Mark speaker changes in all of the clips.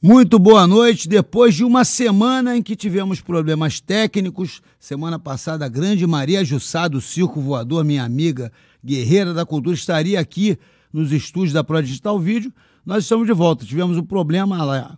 Speaker 1: Muito boa noite. Depois de uma semana em que tivemos problemas técnicos, semana passada a grande Maria Jussá do Circo Voador, minha amiga guerreira da cultura, estaria aqui nos estúdios da Pro Digital Vídeo. Nós estamos de volta. Tivemos um problema, lá,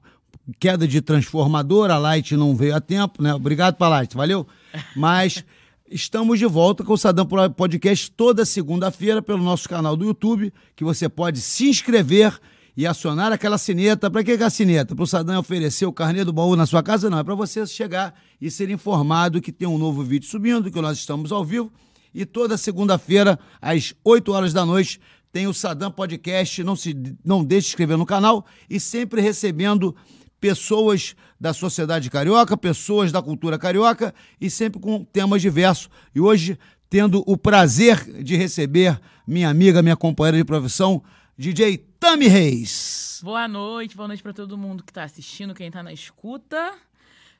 Speaker 1: queda de transformador, a Light não veio a tempo, né? Obrigado para Light, valeu? Mas estamos de volta com o Sadam Podcast toda segunda-feira pelo nosso canal do YouTube, que você pode se inscrever e acionar aquela sineta. Para que, que a sineta? Para o Sadam oferecer o carnê do baú na sua casa? Não, é para você chegar e ser informado que tem um novo vídeo subindo, que nós estamos ao vivo. E toda segunda-feira, às 8 horas da noite, tem o Sadam Podcast. Não, se, não deixe de inscrever no canal e sempre recebendo pessoas da sociedade carioca, pessoas da cultura carioca e sempre com temas diversos. E hoje, tendo o prazer de receber minha amiga, minha companheira de profissão, DJ Tami Reis.
Speaker 2: Boa noite, boa noite para todo mundo que está assistindo, quem está na escuta.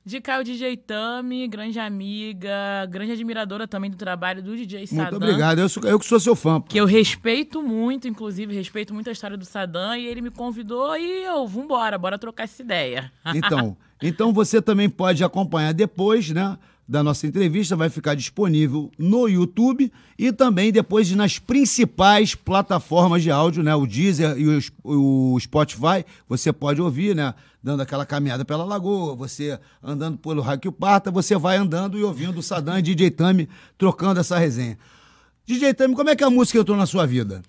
Speaker 2: De cá o DJ Tami, grande amiga, grande admiradora também do trabalho do DJ Sadam.
Speaker 1: Muito obrigado, eu, sou, eu que sou seu fã.
Speaker 2: Que eu respeito muito, inclusive, respeito muito a história do Sadam e ele me convidou e eu, vambora, bora trocar essa ideia.
Speaker 1: Então, então você também pode acompanhar depois, né? Da nossa entrevista vai ficar disponível no YouTube e também depois nas principais plataformas de áudio, né? O Deezer e o, Spotify. Você pode ouvir, né? Dando aquela caminhada pela lagoa, você andando pelo Raio Parta, você vai andando e ouvindo o Sadam e DJ Tami trocando essa resenha. DJ Tami, como é que a música entrou na sua vida?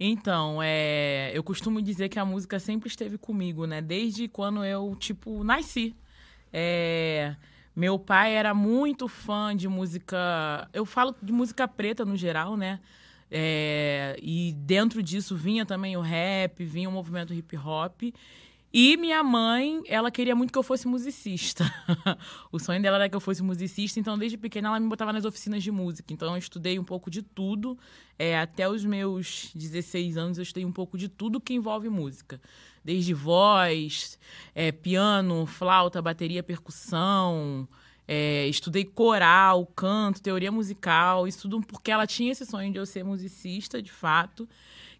Speaker 2: Então, é, eu costumo dizer que a música sempre esteve comigo, né? Desde quando eu, tipo, nasci. É, meu pai era muito fã de música. Eu falo de música preta no geral, né? É, e dentro disso vinha também o rap, vinha o movimento hip hop. E minha mãe, ela queria muito que eu fosse musicista. o sonho dela era que eu fosse musicista, então desde pequena ela me botava nas oficinas de música. Então eu estudei um pouco de tudo. É, até os meus 16 anos eu estudei um pouco de tudo que envolve música desde voz, é, piano, flauta, bateria, percussão. É, estudei coral, canto, teoria musical, isso tudo porque ela tinha esse sonho de eu ser musicista, de fato,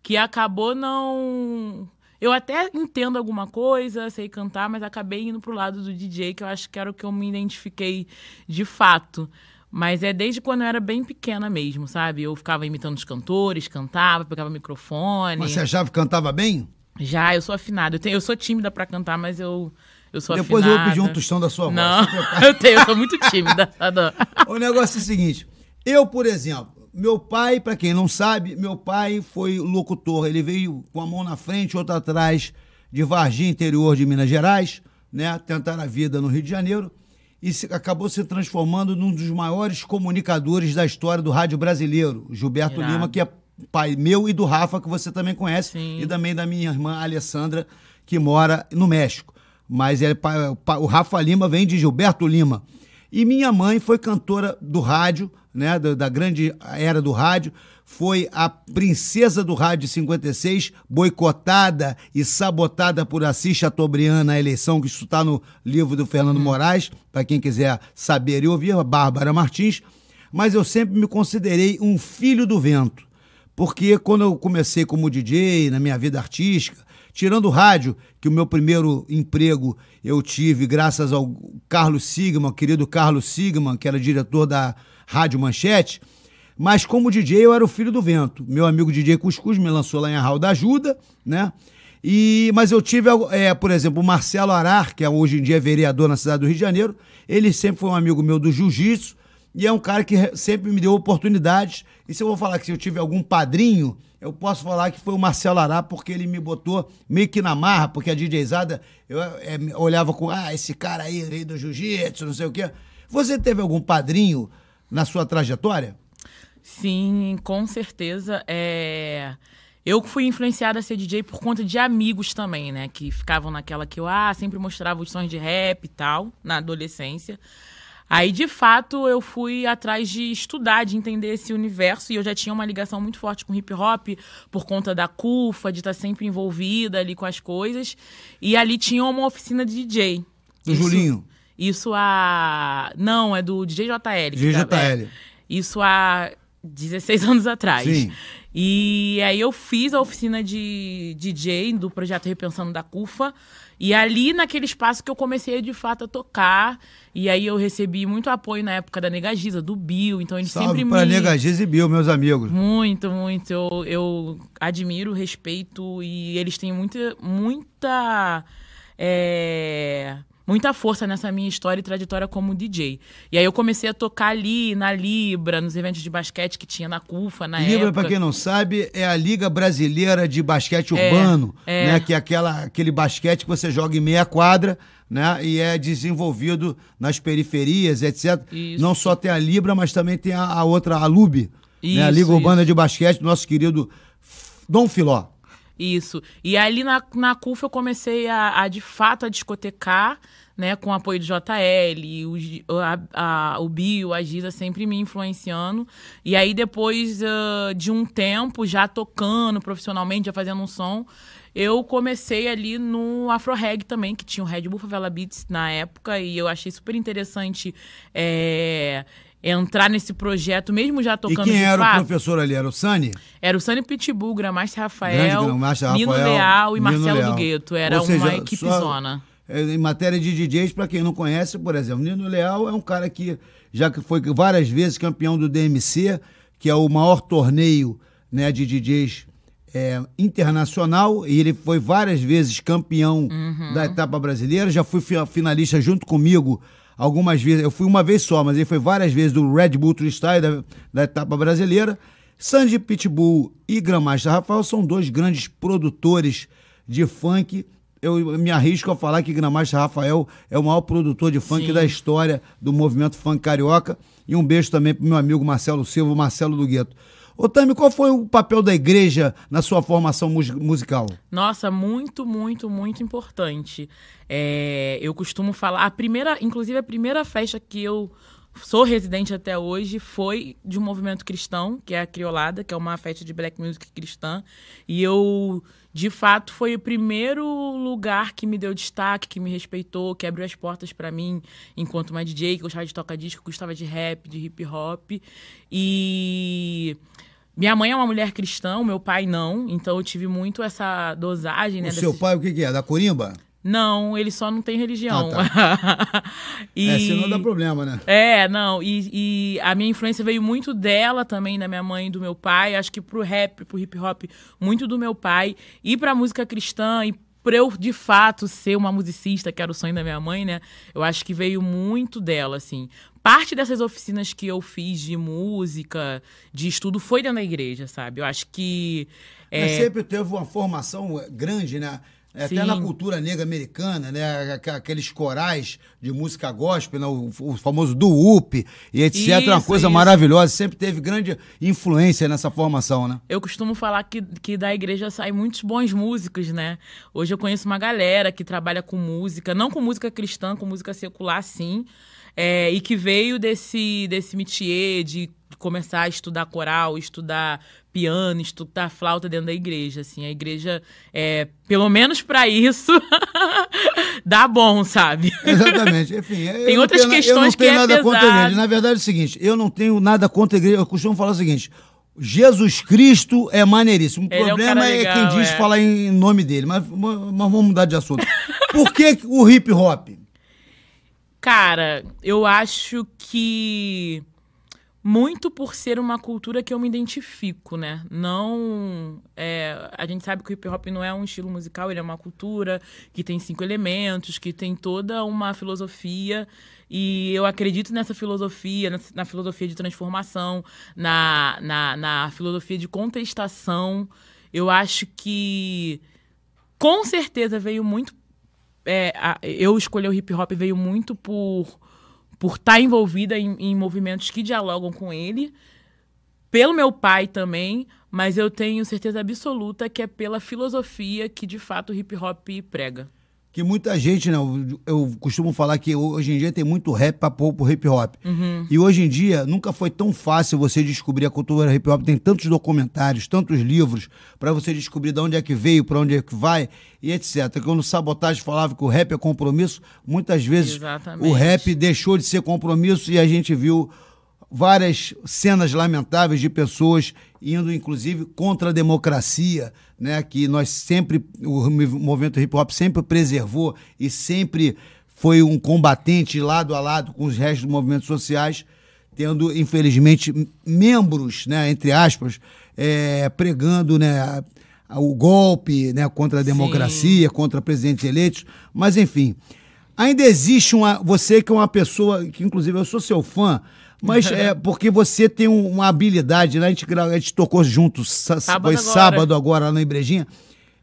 Speaker 2: que acabou não. Eu até entendo alguma coisa, sei cantar, mas acabei indo pro lado do DJ, que eu acho que era o que eu me identifiquei de fato. Mas é desde quando eu era bem pequena mesmo, sabe? Eu ficava imitando os cantores, cantava, pegava microfone.
Speaker 1: Mas você achava que cantava bem?
Speaker 2: Já, eu sou afinada. Eu, tenho, eu sou tímida para cantar, mas eu, eu sou
Speaker 1: Depois
Speaker 2: afinada. Depois eu
Speaker 1: vou pedir um tostão da sua voz.
Speaker 2: Não, eu tenho, eu sou muito tímida.
Speaker 1: o negócio é o seguinte, eu, por exemplo, meu pai, para quem não sabe, meu pai foi locutor. Ele veio com a mão na frente, outra atrás, de Varginha, interior de Minas Gerais, né? Tentar a vida no Rio de Janeiro. E se, acabou se transformando num dos maiores comunicadores da história do rádio brasileiro, Gilberto Irado. Lima, que é pai meu e do Rafa, que você também conhece, Sim. e também da minha irmã Alessandra, que mora no México. Mas é, o Rafa Lima vem de Gilberto Lima. E minha mãe foi cantora do rádio, né, da, da, grande era do rádio, foi a princesa do rádio 56, boicotada e sabotada por Assis Chateaubriand na eleição, que isso está no livro do Fernando hum. Moraes, para quem quiser saber e ouvir, a Bárbara Martins. Mas eu sempre me considerei um filho do vento. Porque quando eu comecei como DJ, na minha vida artística, tirando o rádio, que o meu primeiro emprego eu tive graças ao Carlos Sigman, querido Carlos Sigman, que era diretor da Rádio Manchete, mas como DJ eu era o filho do vento. Meu amigo DJ Cuscuz me lançou lá em Arral da Ajuda, né? E, mas eu tive, é, por exemplo, o Marcelo Arar, que é, hoje em dia é vereador na cidade do Rio de Janeiro, ele sempre foi um amigo meu do jiu-jitsu, e é um cara que sempre me deu oportunidades. E se eu vou falar que se eu tive algum padrinho, eu posso falar que foi o Marcelo Ará, porque ele me botou meio que na marra, porque a DJzada, eu é, olhava com, ah, esse cara aí, rei do jiu-jitsu, não sei o quê. Você teve algum padrinho na sua trajetória?
Speaker 2: Sim, com certeza. É... Eu fui influenciada a ser DJ por conta de amigos também, né? Que ficavam naquela que eu ah, sempre mostrava os sons de rap e tal, na adolescência. Aí, de fato, eu fui atrás de estudar, de entender esse universo, e eu já tinha uma ligação muito forte com hip hop, por conta da CUFA, de estar sempre envolvida ali com as coisas. E ali tinha uma oficina de DJ.
Speaker 1: Do isso, Julinho?
Speaker 2: Isso a. Não, é do DJ JL.
Speaker 1: DJ JL.
Speaker 2: É, isso há 16 anos atrás. Sim. E aí eu fiz a oficina de DJ do projeto Repensando da CUFA. E ali, naquele espaço que eu comecei de fato a tocar. E aí eu recebi muito apoio na época da Negagiza, do Bill. Então eles
Speaker 1: Salve
Speaker 2: sempre
Speaker 1: pra
Speaker 2: me.
Speaker 1: Negagiza e Bill, meus amigos.
Speaker 2: Muito, muito. Eu, eu admiro, respeito e eles têm muita, muita, é, muita força nessa minha história e trajetória como DJ. E aí eu comecei a tocar ali, na Libra, nos eventos de basquete que tinha na CUFA na
Speaker 1: Libra,
Speaker 2: época.
Speaker 1: pra quem não sabe, é a Liga Brasileira de Basquete
Speaker 2: É,
Speaker 1: Urbano,
Speaker 2: é.
Speaker 1: né? Que é aquela, aquele basquete que você joga em meia quadra, né? E é desenvolvido nas periferias, etc.
Speaker 2: Isso.
Speaker 1: Não só tem a Libra, mas também tem a, a outra, a LUB, né? A
Speaker 2: Isso,
Speaker 1: Liga Urbana
Speaker 2: isso.
Speaker 1: de Basquete, do nosso querido Dom Filó.
Speaker 2: Isso. E ali na, na CUF eu comecei a, a, de fato a discotecar, né, com o apoio do JL, o, a, a- o Bio, a Giza sempre me influenciando. E aí depois ah, de um tempo já tocando profissionalmente, já fazendo um som, eu comecei ali no Afro Reg também, que tinha o Red Bull Favela Beats na época, e eu achei super interessante é, entrar nesse projeto, mesmo já
Speaker 1: E
Speaker 2: tocando
Speaker 1: quem
Speaker 2: de
Speaker 1: era
Speaker 2: fato.
Speaker 1: o professor ali? Era o Sani?
Speaker 2: Era o Sunny Pitbull, Gramaster Rafael,
Speaker 1: Gramaster
Speaker 2: Nino
Speaker 1: Rafael,
Speaker 2: Leal e
Speaker 1: Nino
Speaker 2: Marcelo
Speaker 1: Leal.
Speaker 2: do Gueto. Era
Speaker 1: Ou seja,
Speaker 2: uma equipe
Speaker 1: só-
Speaker 2: zona.
Speaker 1: É, Em matéria de DJs, para quem não conhece, por exemplo, Nino Leal é um cara que já que foi várias vezes campeão do DMC, que é o maior torneio né, de DJs é, internacional, e ele foi várias vezes campeão
Speaker 2: Uhum.
Speaker 1: da etapa brasileira. Já fui fi- finalista junto comigo algumas vezes. Eu fui uma vez só, mas ele foi várias vezes do Red Bull Freestyle da, da etapa brasileira. Sandy Pitbull e Gramaster Rafael são dois grandes produtores de funk. Eu me arrisco a falar que Gramaster Rafael é o maior produtor de funk
Speaker 2: Sim.
Speaker 1: da história do movimento funk carioca. E um beijo também pro meu amigo Marcelo Silva, Marcelo do Gueto. Ô Tami, qual foi o papel da igreja na sua formação mus- musical?
Speaker 2: Nossa, muito, muito, muito importante. É, eu costumo falar, a primeira, inclusive a primeira festa que eu sou residente até hoje foi de um movimento cristão, que é a Criolada, que é uma festa de black music cristã. E eu, de fato, foi o primeiro lugar que me deu destaque, que me respeitou, que abriu as portas pra mim enquanto uma DJ, que gostava de tocar disco, gostava de rap, de hip hop. E minha mãe é uma mulher cristã, meu pai não, então eu tive muito essa dosagem, né?
Speaker 1: o seu pai, o que, que é? Da Corimba?
Speaker 2: Não, ele só não tem religião. e...
Speaker 1: É, senão dá problema, né?
Speaker 2: É, não, e, e a minha influência veio muito dela também, da minha mãe e do meu pai. Acho que pro rap, pro hip hop, muito do meu pai. E pra música cristã, e pra eu, de fato, ser uma musicista, que era o sonho da minha mãe, né? Eu acho que veio muito dela, assim. Parte dessas oficinas que eu fiz de música, de estudo, foi dentro da igreja, sabe? Eu acho que.
Speaker 1: Mas
Speaker 2: É,
Speaker 1: sempre teve uma formação grande, né? Até
Speaker 2: Sim.
Speaker 1: na cultura negra americana, né? Aqu- Aqueles corais de música gospel, né? o, o famoso do up e etc. uma
Speaker 2: Isso,
Speaker 1: coisa
Speaker 2: isso.
Speaker 1: maravilhosa. Sempre teve grande influência nessa formação, né?
Speaker 2: Eu costumo falar que, que da igreja saem muitos bons músicos, né? Hoje eu conheço uma galera que trabalha com música, não com música cristã, com música secular, sim. é, e que veio desse, desse métier de começar a estudar coral, estudar piano, estudar flauta dentro da igreja, assim. A igreja, é, pelo menos pra isso, dá bom, sabe?
Speaker 1: Exatamente. Enfim,
Speaker 2: Tem outras
Speaker 1: tenho
Speaker 2: questões
Speaker 1: não
Speaker 2: que é
Speaker 1: nada contra a igreja. Na verdade é o seguinte, eu não tenho nada contra a igreja. Eu costumo falar o seguinte, Jesus Cristo é maneiríssimo. O
Speaker 2: Ele é um
Speaker 1: problema
Speaker 2: cara
Speaker 1: é,
Speaker 2: legal,
Speaker 1: quem diz
Speaker 2: é.
Speaker 1: falar em nome dele. Mas, mas vamos mudar de assunto. Por que o hip hop?
Speaker 2: Cara, eu acho que muito por ser uma cultura que eu me identifico, né? Não. é, a gente sabe que o hip hop não é um estilo musical, ele é uma cultura que tem cinco elementos, que tem toda uma filosofia. E eu acredito nessa filosofia, na, na filosofia de transformação, na, na, na filosofia de contestação. Eu acho que com certeza veio muito é, a- eu escolher o hip hop veio muito por por estar envolvida em, em movimentos que dialogam com ele, pelo meu pai também, mas eu tenho certeza absoluta que é pela filosofia que de fato o hip hop prega.
Speaker 1: Que muita gente, né? Eu, eu costumo falar que hoje em dia tem muito rap pra pôr pro hip hop.
Speaker 2: Uhum.
Speaker 1: E hoje em dia nunca foi tão fácil você descobrir a cultura hip hop. Tem tantos documentários, tantos livros pra você descobrir de onde é que veio, pra onde é que vai e etc. Quando o Sabotagem falava que o rap é compromisso, muitas vezes
Speaker 2: Exatamente.
Speaker 1: o rap deixou de ser compromisso e a gente viu várias cenas lamentáveis de pessoas indo, inclusive, contra a democracia, né? Que nós sempre, o movimento hip hop sempre preservou e sempre foi um combatente lado a lado com os restos dos movimentos sociais, tendo, infelizmente, membros, né, entre aspas, é, pregando né, o golpe né, contra a democracia, Sim. contra presidentes eleitos. Mas, enfim, ainda existe uma. Você que é uma pessoa, que inclusive eu sou seu fã, mas é porque você tem uma habilidade, né? A gente, a gente tocou juntos, sábado foi agora. sábado agora lá na Ibrejinha.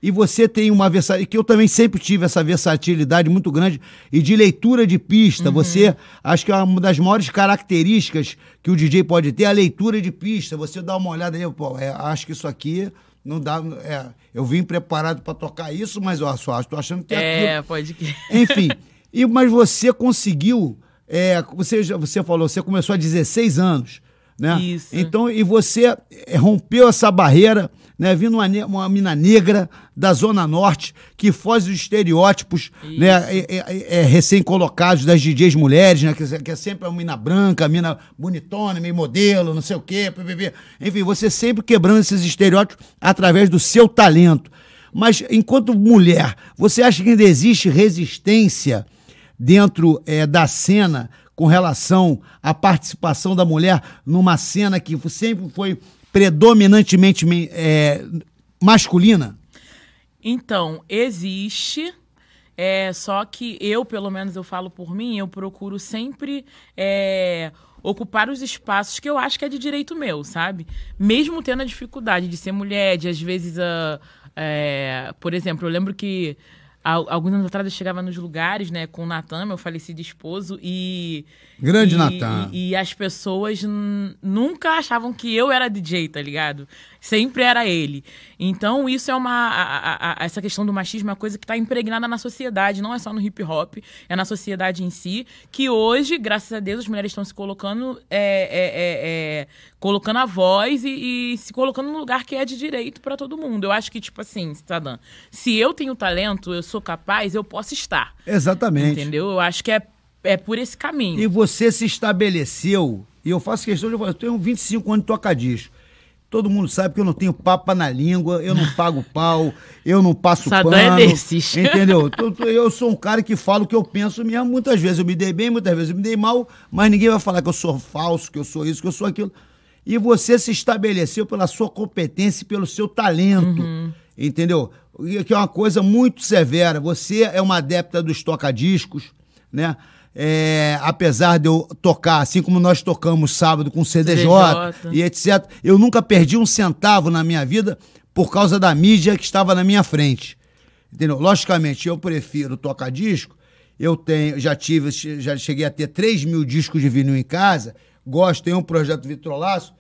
Speaker 1: E você tem uma versatilidade, que eu também sempre tive essa versatilidade muito grande, e de leitura de pista. Uhum. Você, acho que é uma das maiores características que o DJ pode ter, é a leitura de pista. Você dá uma olhada aí, pô, é, acho que isso aqui não dá. É, eu vim preparado para tocar isso, mas eu só estou achando que é.
Speaker 2: É, aquilo. pode que.
Speaker 1: Enfim, e, mas você conseguiu. É, você, você falou, você começou há 16 anos. Né? Isso. Então, e você rompeu essa barreira né? Vindo uma, uma mina negra da Zona Norte que foge dos estereótipos né? É, é, é, é, recém-colocados das DJs mulheres, né? Que, que, é sempre uma mina branca, mina bonitona, meio modelo, não sei o quê. PPP. Enfim, você sempre quebrando esses estereótipos através do seu talento. Mas enquanto mulher, você acha que ainda existe resistência dentro é, da cena com relação à participação da mulher numa cena que sempre foi predominantemente é, masculina?
Speaker 2: Então, existe. É, só que eu, pelo menos eu falo por mim, eu procuro sempre é, ocupar os espaços que eu acho que é de direito meu, sabe? Mesmo tendo a dificuldade de ser mulher, de às vezes, é, por exemplo, eu lembro que alguns anos atrás eu chegava nos lugares, né, com o Natan, meu falecido esposo, e.
Speaker 1: Grande Natan.
Speaker 2: E, e, as pessoas nunca achavam que eu era DJ, tá ligado? Sempre era ele. Então, isso é uma. A, a, essa questão do machismo é uma coisa que está impregnada na sociedade, não é só no hip hop, é na sociedade em si. Que hoje, graças a Deus, as mulheres estão se colocando. É, é, é, é colocando a voz e, e, se colocando no lugar que é de direito para todo mundo. Eu acho que, tipo assim, Sadam, se eu tenho talento, eu sou capaz, eu posso estar.
Speaker 1: Exatamente.
Speaker 2: Entendeu? Eu acho que é, é por esse caminho.
Speaker 1: E você se estabeleceu, e eu faço questão de falar, eu tenho 25 anos de tocadisco. Todo mundo sabe que eu não tenho papa na língua, eu não pago pau, eu não passo Sadam é pano. É desses. Entendeu? Eu sou um cara que falo o que eu penso mesmo. Muitas vezes eu me dei bem, muitas vezes eu me dei mal, mas ninguém vai falar que eu sou falso, que eu sou isso, que eu sou aquilo. E você se estabeleceu pela sua competência e pelo seu talento. Uhum. Entendeu? Que é uma coisa muito severa. Você é uma adepta dos tocadiscos, né? é, apesar de eu tocar, assim como nós tocamos sábado com CDJ, CDJ, e etc., eu nunca perdi um centavo na minha vida por causa da mídia que estava na minha frente. Entendeu? Logicamente, eu prefiro tocar disco. Eu tenho, já tive, já cheguei a ter 3 mil discos de vinil em casa. Gosto, tenho um projeto Vitrolaço.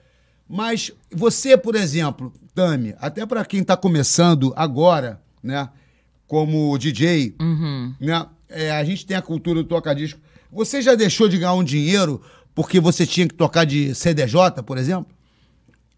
Speaker 1: Mas você, por exemplo, Tami, até para quem está começando agora, né, como DJ, uhum. né, é, a gente tem a cultura do toca-disco. Você já deixou de ganhar um dinheiro porque você tinha que tocar de CDJ, por exemplo?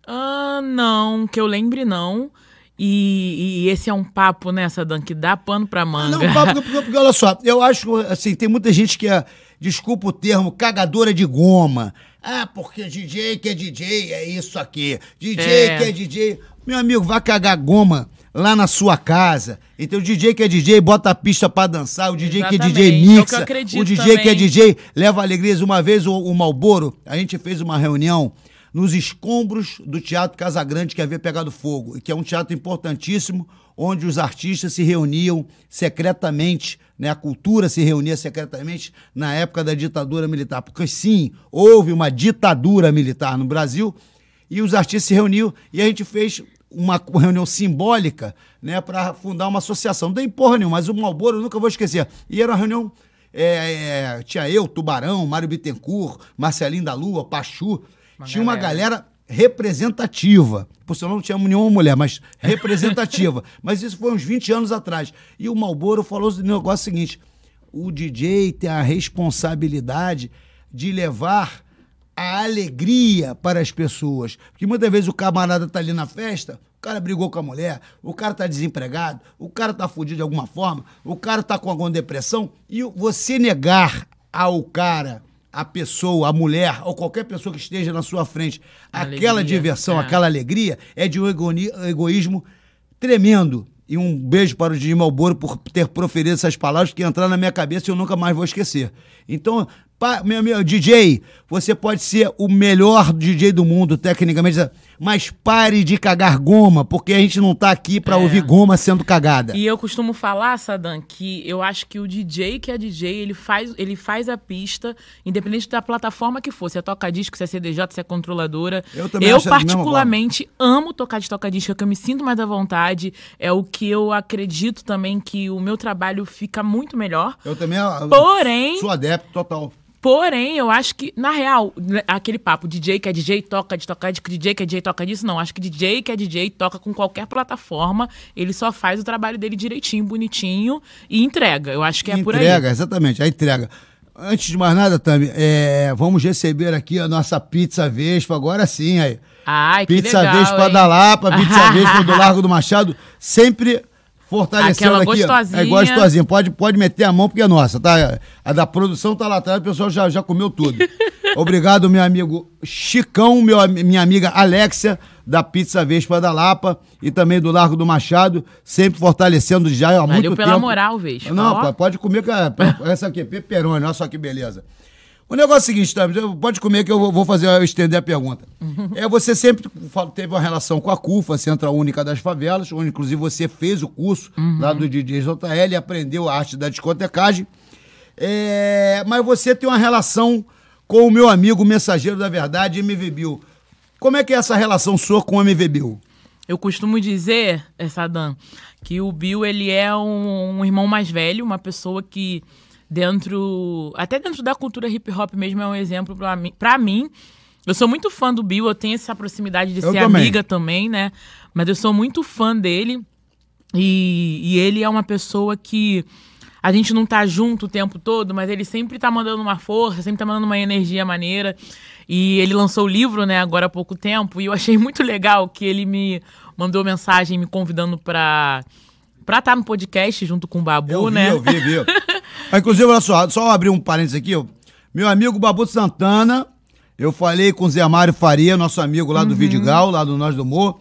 Speaker 2: Ah, não, que eu lembre não. E, e, esse é um papo, né, Sadan, que dá pano pra manga.
Speaker 1: Não, papo, porque, porque, olha só, eu acho, assim, tem muita gente que é, desculpa o termo, cagadora de goma. Ah, porque DJ que é DJ é isso aqui. DJ é. que é DJ. Meu amigo, vai cagar goma lá na sua casa. Então o DJ que é DJ bota a pista para dançar, o DJ Exatamente. que é DJ mixa, é o, o DJ também. que é DJ leva alegrias. Uma vez o, o Malboro, a gente fez uma reunião nos escombros do Teatro Casagrande que havia pegado fogo, que é um teatro importantíssimo, onde os artistas se reuniam secretamente, né? a cultura se reunia secretamente na época da ditadura militar. Porque sim, houve uma ditadura militar no Brasil, e os artistas se reuniam e a gente fez uma reunião simbólica, né, para fundar uma associação. Não tem porra nenhuma, mas o Malboro eu nunca vou esquecer. E era uma reunião. É, é, tinha eu, Tubarão, Mário Bittencourt, Marcelinho da Lua, Pachu. Uma tinha galera. uma galera representativa. Por sinal, não tinha nenhuma mulher, mas representativa. mas isso foi uns 20 anos atrás. E o Malboro falou o negócio seguinte: o DJ tem a responsabilidade de levar a alegria para as pessoas. Porque muitas vezes o camarada tá ali na festa, o cara brigou com a mulher, o cara tá desempregado, o cara tá fudido de alguma forma, o cara tá com alguma depressão, e você negar ao cara a pessoa, a mulher ou qualquer pessoa que esteja na sua frente aquela
Speaker 2: Alegria,
Speaker 1: diversão,
Speaker 2: é.
Speaker 1: aquela alegria, é de um egoísmo tremendo. E um beijo para o Didi Malboro por ter proferido essas palavras que entraram na minha cabeça e eu nunca mais vou esquecer. Então, pa- meu, meu DJ, você pode ser o melhor DJ do mundo, tecnicamente, mas pare de cagar goma, porque a gente não tá aqui para
Speaker 2: É.
Speaker 1: ouvir goma sendo cagada.
Speaker 2: E eu costumo falar, Sadam, que eu acho que o DJ que é DJ, ele faz, ele faz a pista, independente da plataforma que for. Se é toca-disco, se é CDJ, se é controladora.
Speaker 1: Eu também
Speaker 2: eu particularmente amo tocar de toca-disco, é que eu me sinto mais à vontade. É o que eu acredito também que o meu trabalho fica muito melhor.
Speaker 1: Eu também
Speaker 2: Porém,
Speaker 1: sou adepto total.
Speaker 2: Porém, eu acho que, na real, né, aquele papo, DJ que é DJ, toca de tocar, de DJ que é DJ, toca disso, não. Acho que DJ que é DJ, toca com qualquer plataforma, ele só faz o trabalho dele direitinho, bonitinho e entrega. Eu acho que é por aí.
Speaker 1: entrega, exatamente, a entrega. Antes de mais nada, Tami, é, vamos receber aqui a nossa pizza Vespa, agora sim, aí.
Speaker 2: Ai, que
Speaker 1: Pizza
Speaker 2: legal,
Speaker 1: Vespa
Speaker 2: hein?
Speaker 1: da Lapa, pizza Vespa do Largo do Machado, sempre fortalecendo
Speaker 2: Aquela
Speaker 1: aqui. ó.
Speaker 2: gostosinha.
Speaker 1: É gostosinha, pode, pode meter a mão porque é nossa, tá? A da produção tá lá atrás, o pessoal já, já comeu tudo. Obrigado, meu amigo Chicão, meu, minha amiga Alexia, da Pizza Vespa da Lapa e também do Largo do Machado, sempre fortalecendo já há muito
Speaker 2: Valeu pela
Speaker 1: tempo.
Speaker 2: moral, Vespa.
Speaker 1: Não, pode comer, cara. Essa aqui, peperoni, olha só que beleza. O negócio é o seguinte, Tami, pode comer que eu vou- fazer, eu estender a pergunta. É, você sempre teve uma relação com a CUFA, Central Única das Favelas, onde inclusive você fez o curso lá do DJ JL e aprendeu a arte da discotecagem. É, mas você tem uma relação com o meu amigo mensageiro da verdade, MV Bill. Como é que é essa relação sua com o MV Bill?
Speaker 2: Eu costumo dizer, eh, Sadam, que o Bill ele é um, um irmão mais velho, uma pessoa que dentro, até dentro da cultura hip hop mesmo é um exemplo pra mim. Pra mim, eu sou muito fã do Bill, eu tenho essa proximidade de
Speaker 1: Eu
Speaker 2: ser
Speaker 1: também.
Speaker 2: amiga também, né? Mas eu sou muito fã dele e, e ele é uma pessoa que a gente não tá junto o tempo todo, mas ele sempre tá mandando uma força, sempre tá mandando uma energia maneira. E ele lançou o livro, né, agora há pouco tempo, e eu achei muito legal que ele me mandou mensagem me convidando pra pra estar no podcast junto com o Babu,
Speaker 1: Eu vi,
Speaker 2: né?
Speaker 1: eu vi, vi. Ah, Inclusive, olha só, só abrir um parênteses aqui. ó. Meu amigo Babu Santana, eu falei com o Zé Mário Faria, nosso amigo lá do Vidigal, lá do Nós do Humor.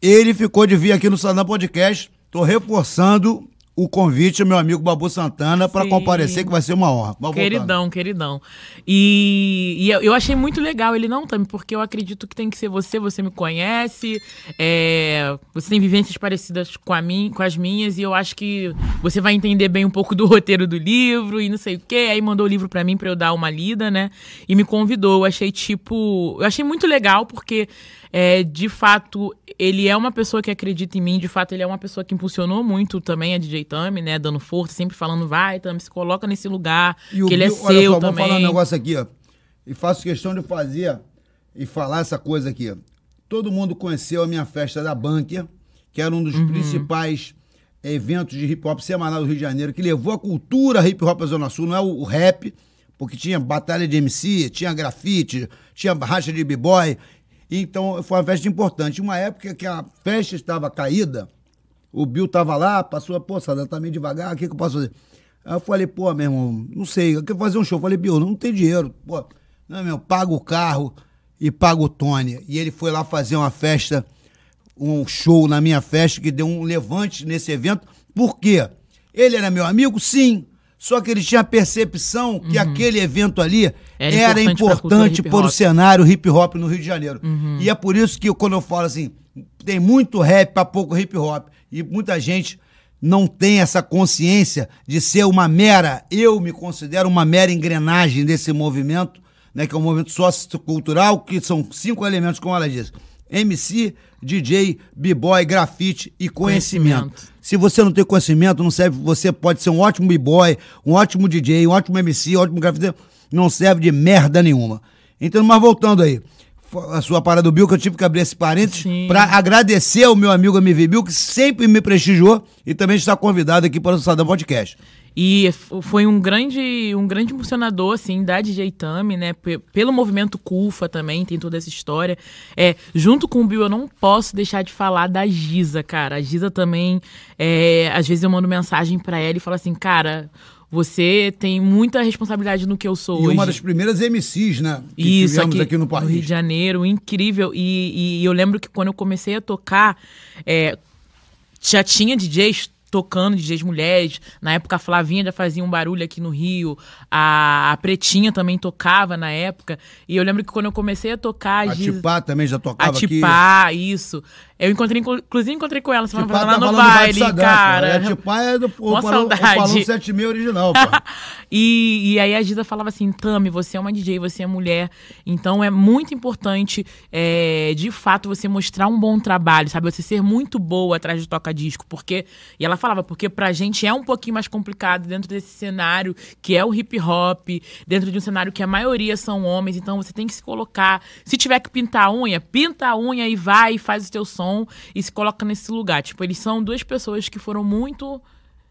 Speaker 1: Ele ficou de vir aqui no Sandão Podcast. Tô reforçando o convite ao meu amigo Babu Santana para comparecer, que vai ser uma honra. Vai voltando.
Speaker 2: Queridão, queridão. E, e eu, achei muito legal ele não também, porque eu acredito que tem que ser você, você me conhece, é, você tem vivências parecidas com, a mim, com as minhas, e eu acho que você vai entender bem um pouco do roteiro do livro e não sei o quê. Aí mandou o livro pra mim pra eu dar uma lida, né? E me convidou. Eu achei, tipo. Eu achei muito legal, porque. É, de fato, ele é uma pessoa que acredita em mim, de fato, ele é uma pessoa que impulsionou muito também a DJ Tami, né? Dando força, sempre falando, vai, Tami, se coloca nesse lugar,
Speaker 1: E o
Speaker 2: que ele é
Speaker 1: olha
Speaker 2: seu
Speaker 1: só,
Speaker 2: também.
Speaker 1: Vamos falar um negócio aqui, ó. E faço questão de fazer e falar essa coisa aqui. Todo mundo conheceu a minha festa da Bunker, que era um dos
Speaker 2: Uhum.
Speaker 1: principais eventos de hip hop semanal do Rio de Janeiro, que levou a cultura hip hop à Zona Sul, não é o, o rap, porque tinha batalha de MC, tinha grafite, tinha racha de b-boy. Então foi uma festa importante. Uma época que a festa estava caída, o Bill tava lá, passou, pô, Sadam, tá meio devagar, o que, que eu posso fazer? Aí eu falei, pô, meu irmão, não sei, eu quero fazer um show. Eu falei, Bill, não tem dinheiro. Pô, não, meu, paga o carro e paga o Tony. E ele foi lá fazer uma festa, um show na minha festa, que deu um levante nesse evento. Por quê? Ele era meu amigo? Sim. Só que ele tinha a percepção que aquele evento ali
Speaker 2: Era
Speaker 1: era,
Speaker 2: importante
Speaker 1: para o cenário hip hop no Rio de Janeiro. E é por isso que quando eu falo assim, tem muito rap para pouco hip hop. E muita gente não tem essa consciência de ser uma mera, eu me considero uma mera engrenagem desse movimento, né, que é um movimento sociocultural, que são cinco elementos, como ela diz. MC, DJ, b-boy, grafite e conhecimento.
Speaker 2: Conhecimento.
Speaker 1: Se você não tem conhecimento, não serve. Você pode ser um ótimo b-boy, um ótimo DJ, um ótimo MC, um ótimo grafiteiro. Não serve de merda nenhuma. Então, mas voltando aí. A sua parada do Bill, que eu tive que abrir esse parênteses para agradecer ao meu amigo MV Bill, que sempre me prestigiou e também está convidado aqui para o Sadam Podcast.
Speaker 2: E foi um grande, um grande impulsionador, assim, da DJ Tami, né? P- pelo movimento CUFA também, tem toda essa história. É, junto com o Bill, eu não posso deixar de falar da Giza, cara. A Giza também, é, às vezes eu mando mensagem pra ela e falo assim, cara, você tem muita responsabilidade no que eu sou
Speaker 1: E
Speaker 2: hoje.
Speaker 1: uma das primeiras MCs, né? Que
Speaker 2: Isso, aqui,
Speaker 1: aqui no
Speaker 2: Rio de
Speaker 1: país.
Speaker 2: Janeiro, incrível. E, e eu lembro que quando eu comecei a tocar, é, já tinha DJs tocando, DJs mulheres. Na época a Flavinha já fazia um barulho aqui no Rio. A, a Pretinha também tocava na época. E eu lembro que quando eu comecei a tocar...
Speaker 1: A
Speaker 2: Giz-
Speaker 1: Tipá também já
Speaker 2: a
Speaker 1: tocava aqui.
Speaker 2: Tipá, isso. Eu encontrei, inclu- inclusive encontrei com ela semana
Speaker 1: Tipá
Speaker 2: passada
Speaker 1: tá
Speaker 2: lá no baile,
Speaker 1: Sagasta,
Speaker 2: cara.
Speaker 1: A Tipá é do o Palão, o
Speaker 2: saudade.
Speaker 1: Palão 76 original, pô.
Speaker 2: E, e aí a Giza falava assim, Tami, você é uma DJ, você é mulher, então é muito importante, é, de fato, você mostrar um bom trabalho, sabe? Você ser muito boa atrás do toca-disco, porque... E ela falava, porque pra gente é um pouquinho mais complicado dentro desse cenário que é o hip-hop, dentro de um cenário que a maioria são homens, então você tem que se colocar... Se tiver que pintar a unha, pinta a unha e vai e faz o teu som e se coloca nesse lugar. Tipo, eles são duas pessoas que foram muito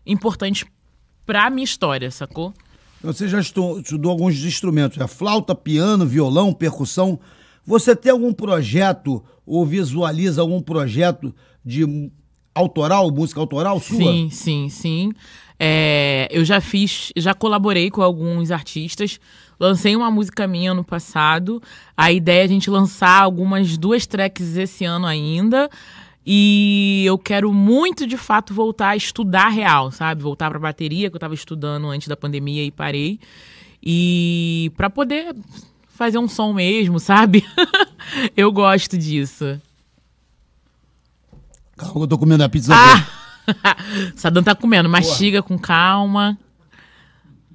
Speaker 2: importantes pra minha história, sacou?
Speaker 1: Você já estu- estudou alguns instrumentos, é flauta, piano, violão, percussão. Você tem algum projeto ou visualiza algum projeto de autoral, música autoral sua?
Speaker 2: Sim, sim, sim. É, eu já fiz, já colaborei com alguns artistas. Lancei uma música minha ano passado. A ideia é a gente lançar algumas duas tracks esse ano ainda. E eu quero muito, de fato, voltar a estudar real, sabe? Voltar pra bateria, que eu tava estudando antes da pandemia e parei. E pra poder fazer um som mesmo, sabe? eu gosto disso.
Speaker 1: Calma, eu tô comendo a pizza.
Speaker 2: Ah! Sadam tá comendo. Mastiga com calma.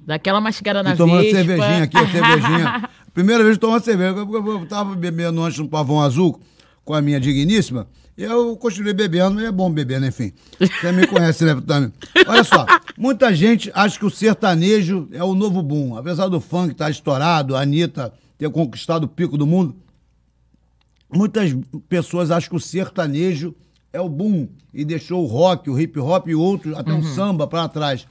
Speaker 2: Dá aquela mastigada na
Speaker 1: E tomando
Speaker 2: vespa.
Speaker 1: cervejinha aqui, cervejinha. Primeira vez que tomando cerveja. Eu, eu, eu tava bebendo antes no pavão azul com a minha digníssima. E eu continuei bebendo, e é bom beber, né? Enfim. Você me conhece, né, também. Olha só, muita gente acha que o sertanejo é o novo boom. Apesar do funk estar estourado, a Anitta ter conquistado o pico do mundo, muitas pessoas acham que o sertanejo é o boom e deixou o rock, o hip hop e outros, até
Speaker 2: Uhum.
Speaker 1: o samba pra trás.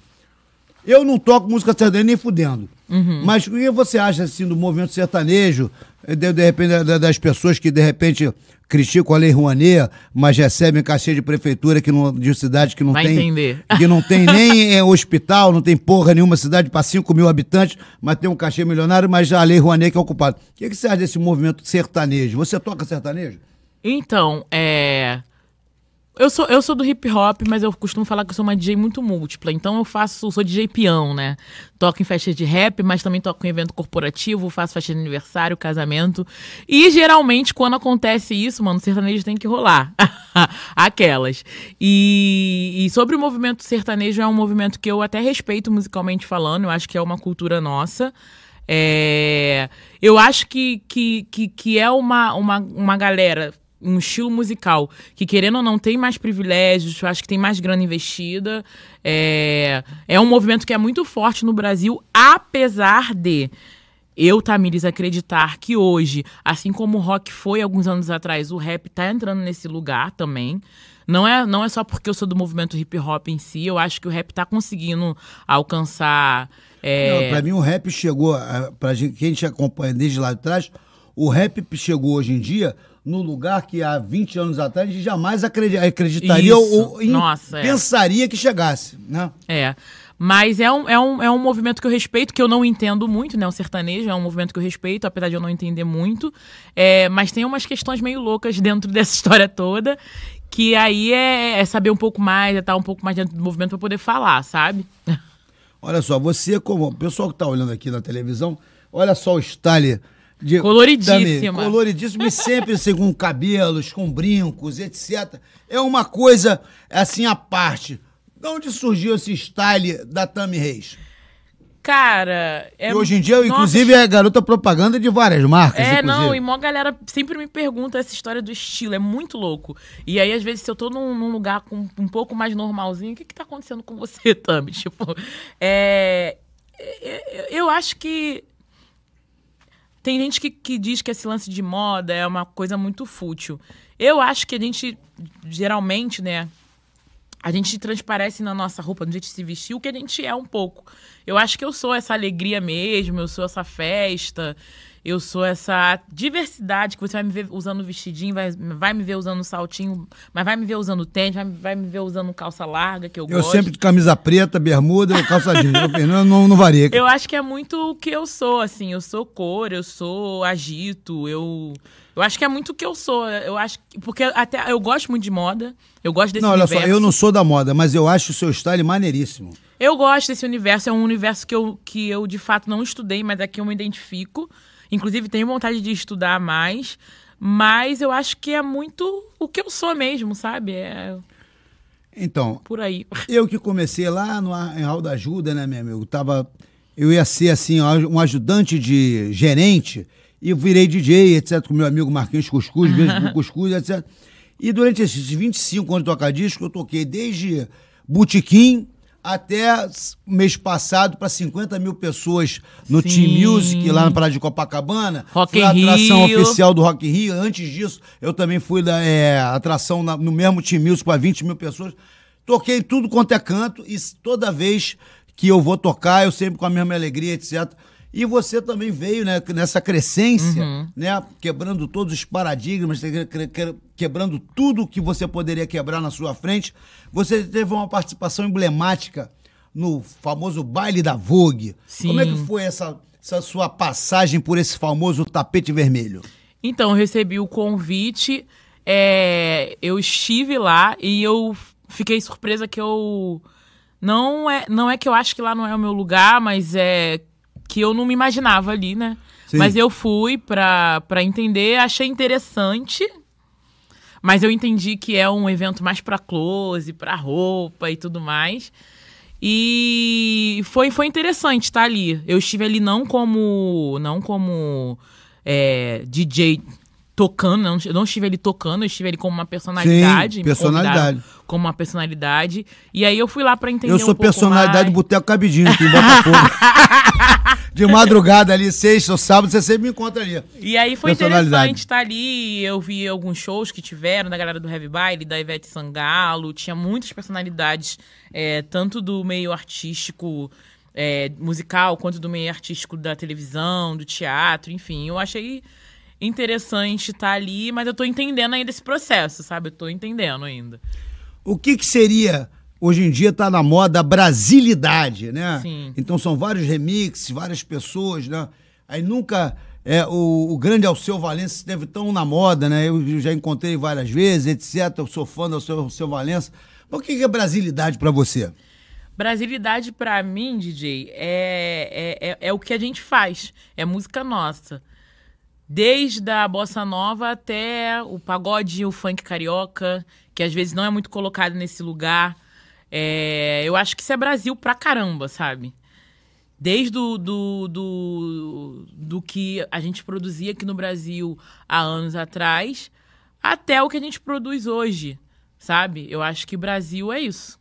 Speaker 1: Eu não toco música sertaneja nem fudendo.
Speaker 2: Uhum.
Speaker 1: Mas o que você acha assim do movimento sertanejo, de, de repente, da- da- das pessoas que de repente criticam a Lei Rouanet, mas recebem cachê de prefeitura que não, de cidade que não
Speaker 2: Vai
Speaker 1: tem.
Speaker 2: entender.
Speaker 1: Que não tem nem eh, hospital, não tem porra nenhuma cidade para 5 mil habitantes, mas tem um cachê milionário, mas a Lei Rouanet que é ocupado. O que, que você acha desse movimento sertanejo? Você toca sertanejo?
Speaker 2: Então, é. Eu sou, eu sou do hip hop, mas eu costumo falar que eu sou uma DJ muito múltipla. Então eu faço, sou DJ peão, né? Toco em festas de rap, mas também toco em evento corporativo, faço festa de aniversário, casamento. E geralmente, quando acontece isso, mano, sertanejo tem que rolar. Aquelas. E, e sobre o movimento sertanejo, é um movimento que eu até respeito musicalmente falando, eu acho que é uma cultura nossa. É, eu acho que, que, que, que é uma, uma, uma galera, um estilo musical, que querendo ou não tem mais privilégios, acho que tem mais grana investida. É, é um movimento que é muito forte no Brasil, apesar de eu, Tamires, acreditar que hoje, assim como o rock foi alguns anos atrás, o rap tá entrando nesse lugar também. Não é, não é só porque eu sou do movimento hip hop em si, eu acho que o rap tá conseguindo alcançar. é,
Speaker 1: Não, pra mim o rap chegou, pra gente, quem te acompanha desde lá de trás, o rap chegou hoje em dia no lugar que há 20 anos atrás a gente jamais acredi- acreditaria
Speaker 2: Isso.
Speaker 1: ou,
Speaker 2: Nossa, é.
Speaker 1: pensaria que chegasse, né?
Speaker 2: É. Mas é um, é, um, é um movimento que eu respeito, que eu não entendo muito, né? O sertanejo é um movimento que eu respeito, apesar de eu não entender muito. É, mas tem umas questões meio loucas dentro dessa história toda, que aí é, é saber um pouco mais, é estar um pouco mais dentro do movimento para poder falar, sabe?
Speaker 1: Olha só, você como o pessoal que está olhando aqui na televisão, olha só o style de
Speaker 2: Coloridíssima.
Speaker 1: Também, coloridíssimo e sempre com cabelos, com brincos, etc. É uma coisa assim à parte. De onde surgiu esse style da Tami Reis?
Speaker 2: Cara, é.
Speaker 1: e hoje em dia,
Speaker 2: Nossa,
Speaker 1: inclusive, é garota propaganda de várias marcas.
Speaker 2: É,
Speaker 1: inclusive.
Speaker 2: não, e mó galera sempre me pergunta essa história do estilo, é muito louco. E aí, às vezes, se eu tô num, num lugar com, um pouco mais normalzinho, o que que tá acontecendo com você, Tami? Tipo, é... é- Eu acho que... Tem gente que, que diz que esse lance de moda é uma coisa muito fútil. Eu acho que a gente, geralmente, né, a gente transparece na nossa roupa, no jeito de se vestir, o que a gente é um pouco. Eu acho que eu sou essa alegria mesmo, eu sou essa festa. Eu sou essa diversidade que você vai me ver usando vestidinho, vai, vai me ver usando saltinho, mas vai me ver usando tênis, vai, vai me ver usando calça larga, que eu,
Speaker 1: Eu
Speaker 2: gosto.
Speaker 1: sempre de camisa preta, bermuda, calça jeans. Eu não, não, não varia.
Speaker 2: Eu acho que é muito o que eu sou, assim. Eu sou cor, eu sou agito, eu. Eu acho que é muito o que eu sou. Eu acho que. Porque até eu gosto muito de moda. Eu gosto desse
Speaker 1: Não, olha
Speaker 2: universo.
Speaker 1: só, eu não sou da moda, mas eu acho o seu style maneiríssimo.
Speaker 2: Eu gosto desse universo, é um universo que eu, que eu de fato não estudei, mas aqui eu me identifico. Inclusive, tenho vontade de estudar mais. Mas eu acho que é muito o que eu sou mesmo, sabe? É
Speaker 1: Então,
Speaker 2: por aí.
Speaker 1: eu que comecei lá no em Hall da Ajuda, né, meu amigo? Tava, eu ia ser, assim, um ajudante de gerente e eu virei DJ, etc., com meu amigo Marquinhos Cuscuz, pro Cuscuz, etc. E durante esses 25 anos de tocar disco, eu toquei desde Botequim até mês passado para 50 mil pessoas no
Speaker 2: Sim.
Speaker 1: Team Music, lá na Praia de Copacabana.
Speaker 2: Rock
Speaker 1: Fui a atração
Speaker 2: Rio.
Speaker 1: oficial do Rock Rio. Antes disso, eu também fui da é, atração na- no mesmo Team Music para 20 mil pessoas. Toquei tudo quanto é canto e toda vez que eu vou tocar, eu sempre com a mesma alegria, etc. E você também veio né, nessa crescência, né, quebrando todos os paradigmas, que- que- que- quebrando tudo que você poderia quebrar na sua frente. Você teve uma participação emblemática no famoso baile da Vogue.
Speaker 2: Sim.
Speaker 1: Como é que foi essa, essa sua passagem por esse famoso tapete vermelho?
Speaker 2: Então, eu recebi o convite, é, eu estive lá e eu fiquei surpresa que eu. Não é, não é que eu acho que lá não é o meu lugar, mas é que eu não me imaginava ali, né?
Speaker 1: Sim.
Speaker 2: Mas eu fui pra, pra entender, achei interessante. Mas eu entendi que é um evento mais pra close, pra roupa e tudo mais. E foi, foi interessante estar ali. Eu estive ali não como não como é, DJ tocando, não, eu não estive ali tocando, eu estive ali como uma personalidade.
Speaker 1: Sim, personalidade.
Speaker 2: Como uma personalidade. E aí eu fui lá pra entender
Speaker 1: Eu sou personalidade do
Speaker 2: mais.
Speaker 1: Boteco Cabidinho, aqui em Botafogo. De madrugada ali, sexta ou sábado, você sempre me encontra ali.
Speaker 2: E aí foi interessante estar ali. Eu vi alguns shows que tiveram da galera do Heavy Baile, da Ivete Sangalo. Tinha muitas personalidades, é, tanto do meio artístico é, musical, quanto do meio artístico da televisão, do teatro, enfim. Eu achei interessante estar ali, mas eu tô entendendo ainda esse processo, sabe? Eu tô entendendo ainda.
Speaker 1: O que, que seria, hoje em dia está na moda, brasilidade, né?
Speaker 2: Sim.
Speaker 1: Então são vários remixes, várias pessoas, né? Aí nunca. É, o, o grande Alceu Valença esteve tão na moda, né? Eu já encontrei várias vezes, etc. Eu sou fã do Alceu, Alceu Valença. Mas o que, é brasilidade para você?
Speaker 2: Brasilidade pra mim, DJ, é, é, é, é o que a gente faz. É música nossa. Desde a bossa nova até o pagode, o funk carioca, que às vezes não é muito colocado nesse lugar. É, eu acho que isso é Brasil pra caramba, sabe? Desde do, do, do, do que a gente produzia aqui no Brasil há anos atrás, até o que a gente produz hoje, sabe? Eu acho que Brasil é isso.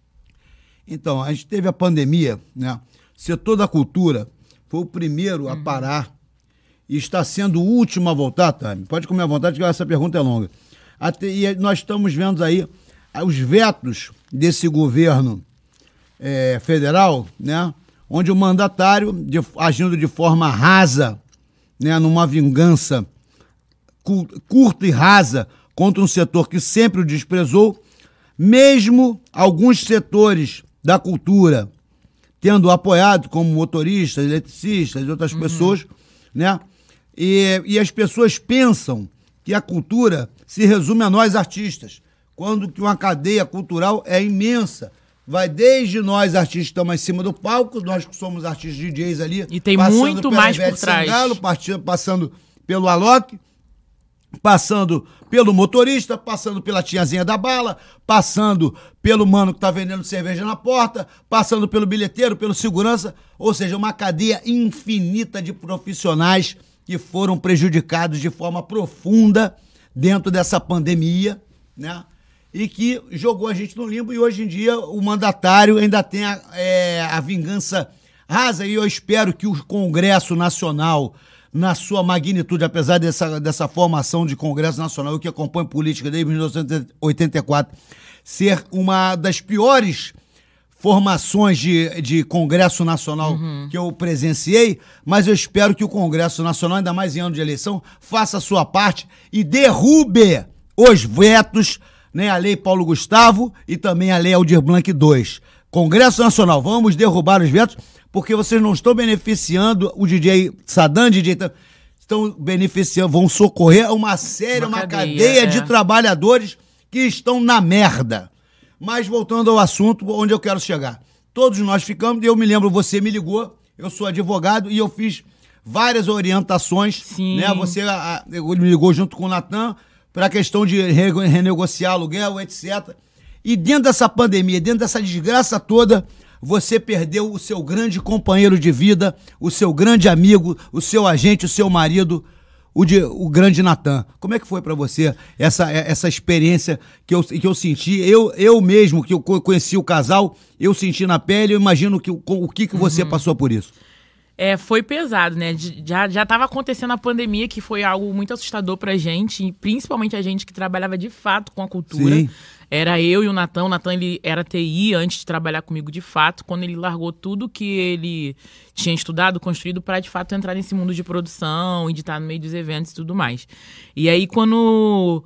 Speaker 1: Então, a gente teve a pandemia, né? O setor da cultura foi o primeiro a parar e está sendo o último a voltar, Tami. Pode comer à vontade, que essa pergunta é longa. Até, e nós estamos vendo aí os vetos desse governo eh, federal, né? Onde o mandatário, de- agindo de forma rasa, né? Numa vingança cu- curta e rasa contra um setor que sempre o desprezou, mesmo alguns setores da cultura tendo apoiado, como motoristas, eletricistas e outras pessoas, né? E, e as pessoas pensam que a cultura se resume a nós artistas, quando que uma cadeia cultural é imensa. Vai desde nós artistas que estamos em cima do palco, nós que somos artistas DJs ali.
Speaker 2: E tem
Speaker 1: passando
Speaker 2: muito mais por
Speaker 1: Ivete
Speaker 2: trás.
Speaker 1: Sangalo, parti- passando pelo Alok, passando pelo motorista, passando pela tiazinha da bala, passando pelo mano que tá vendendo cerveja na porta, passando pelo bilheteiro, pelo segurança, ou seja, uma cadeia infinita de profissionais que foram prejudicados de forma profunda dentro dessa pandemia, né? E que jogou a gente no limbo e hoje em dia o mandatário ainda tem a, é, a vingança rasa e eu espero que o Congresso Nacional na sua magnitude, apesar dessa, dessa formação de Congresso Nacional, eu que acompanho política desde 1984, ser uma das piores formações de, de Congresso Nacional
Speaker 2: Uhum.
Speaker 1: que eu presenciei, mas eu espero que o Congresso Nacional, ainda mais em ano de eleição, faça a sua parte e derrube os vetos, né, a Lei Paulo Gustavo e também a Lei Aldir Blanc II. Congresso Nacional, vamos derrubar os vetos, porque vocês não estão beneficiando o DJ Sadam, DJ... Estão beneficiando, vão socorrer uma série, uma,
Speaker 2: Uma
Speaker 1: cadeia,
Speaker 2: cadeia,
Speaker 1: de
Speaker 2: é.
Speaker 1: trabalhadores que estão na merda. Mas voltando ao assunto, onde eu quero chegar. Todos nós ficamos, eu me lembro, você me ligou, eu sou advogado e eu fiz várias orientações.
Speaker 2: Sim.
Speaker 1: Né? Você a- a- me ligou junto com o Natan para a questão de re- renegociar aluguel, etc. E dentro dessa pandemia, dentro dessa desgraça toda, você perdeu o seu grande companheiro de vida, o seu grande amigo, o seu agente, o seu marido, o, de- o grande Natan. Como é que foi pra você essa, essa experiência que eu, que eu senti? Eu, eu mesmo, que eu co- conheci o casal, eu senti na pele, eu imagino que, o- o que, que você passou por isso.
Speaker 2: É, foi pesado, né? Já, já tava acontecendo a pandemia, que foi algo muito assustador pra gente, principalmente a gente que trabalhava de fato com a cultura.
Speaker 1: Sim.
Speaker 2: Era eu e o Natan. O Natan, ele era TI antes de trabalhar comigo de fato, quando ele largou tudo que ele tinha estudado, construído, para de fato entrar nesse mundo de produção e de estar no meio dos eventos e tudo mais. E aí, quando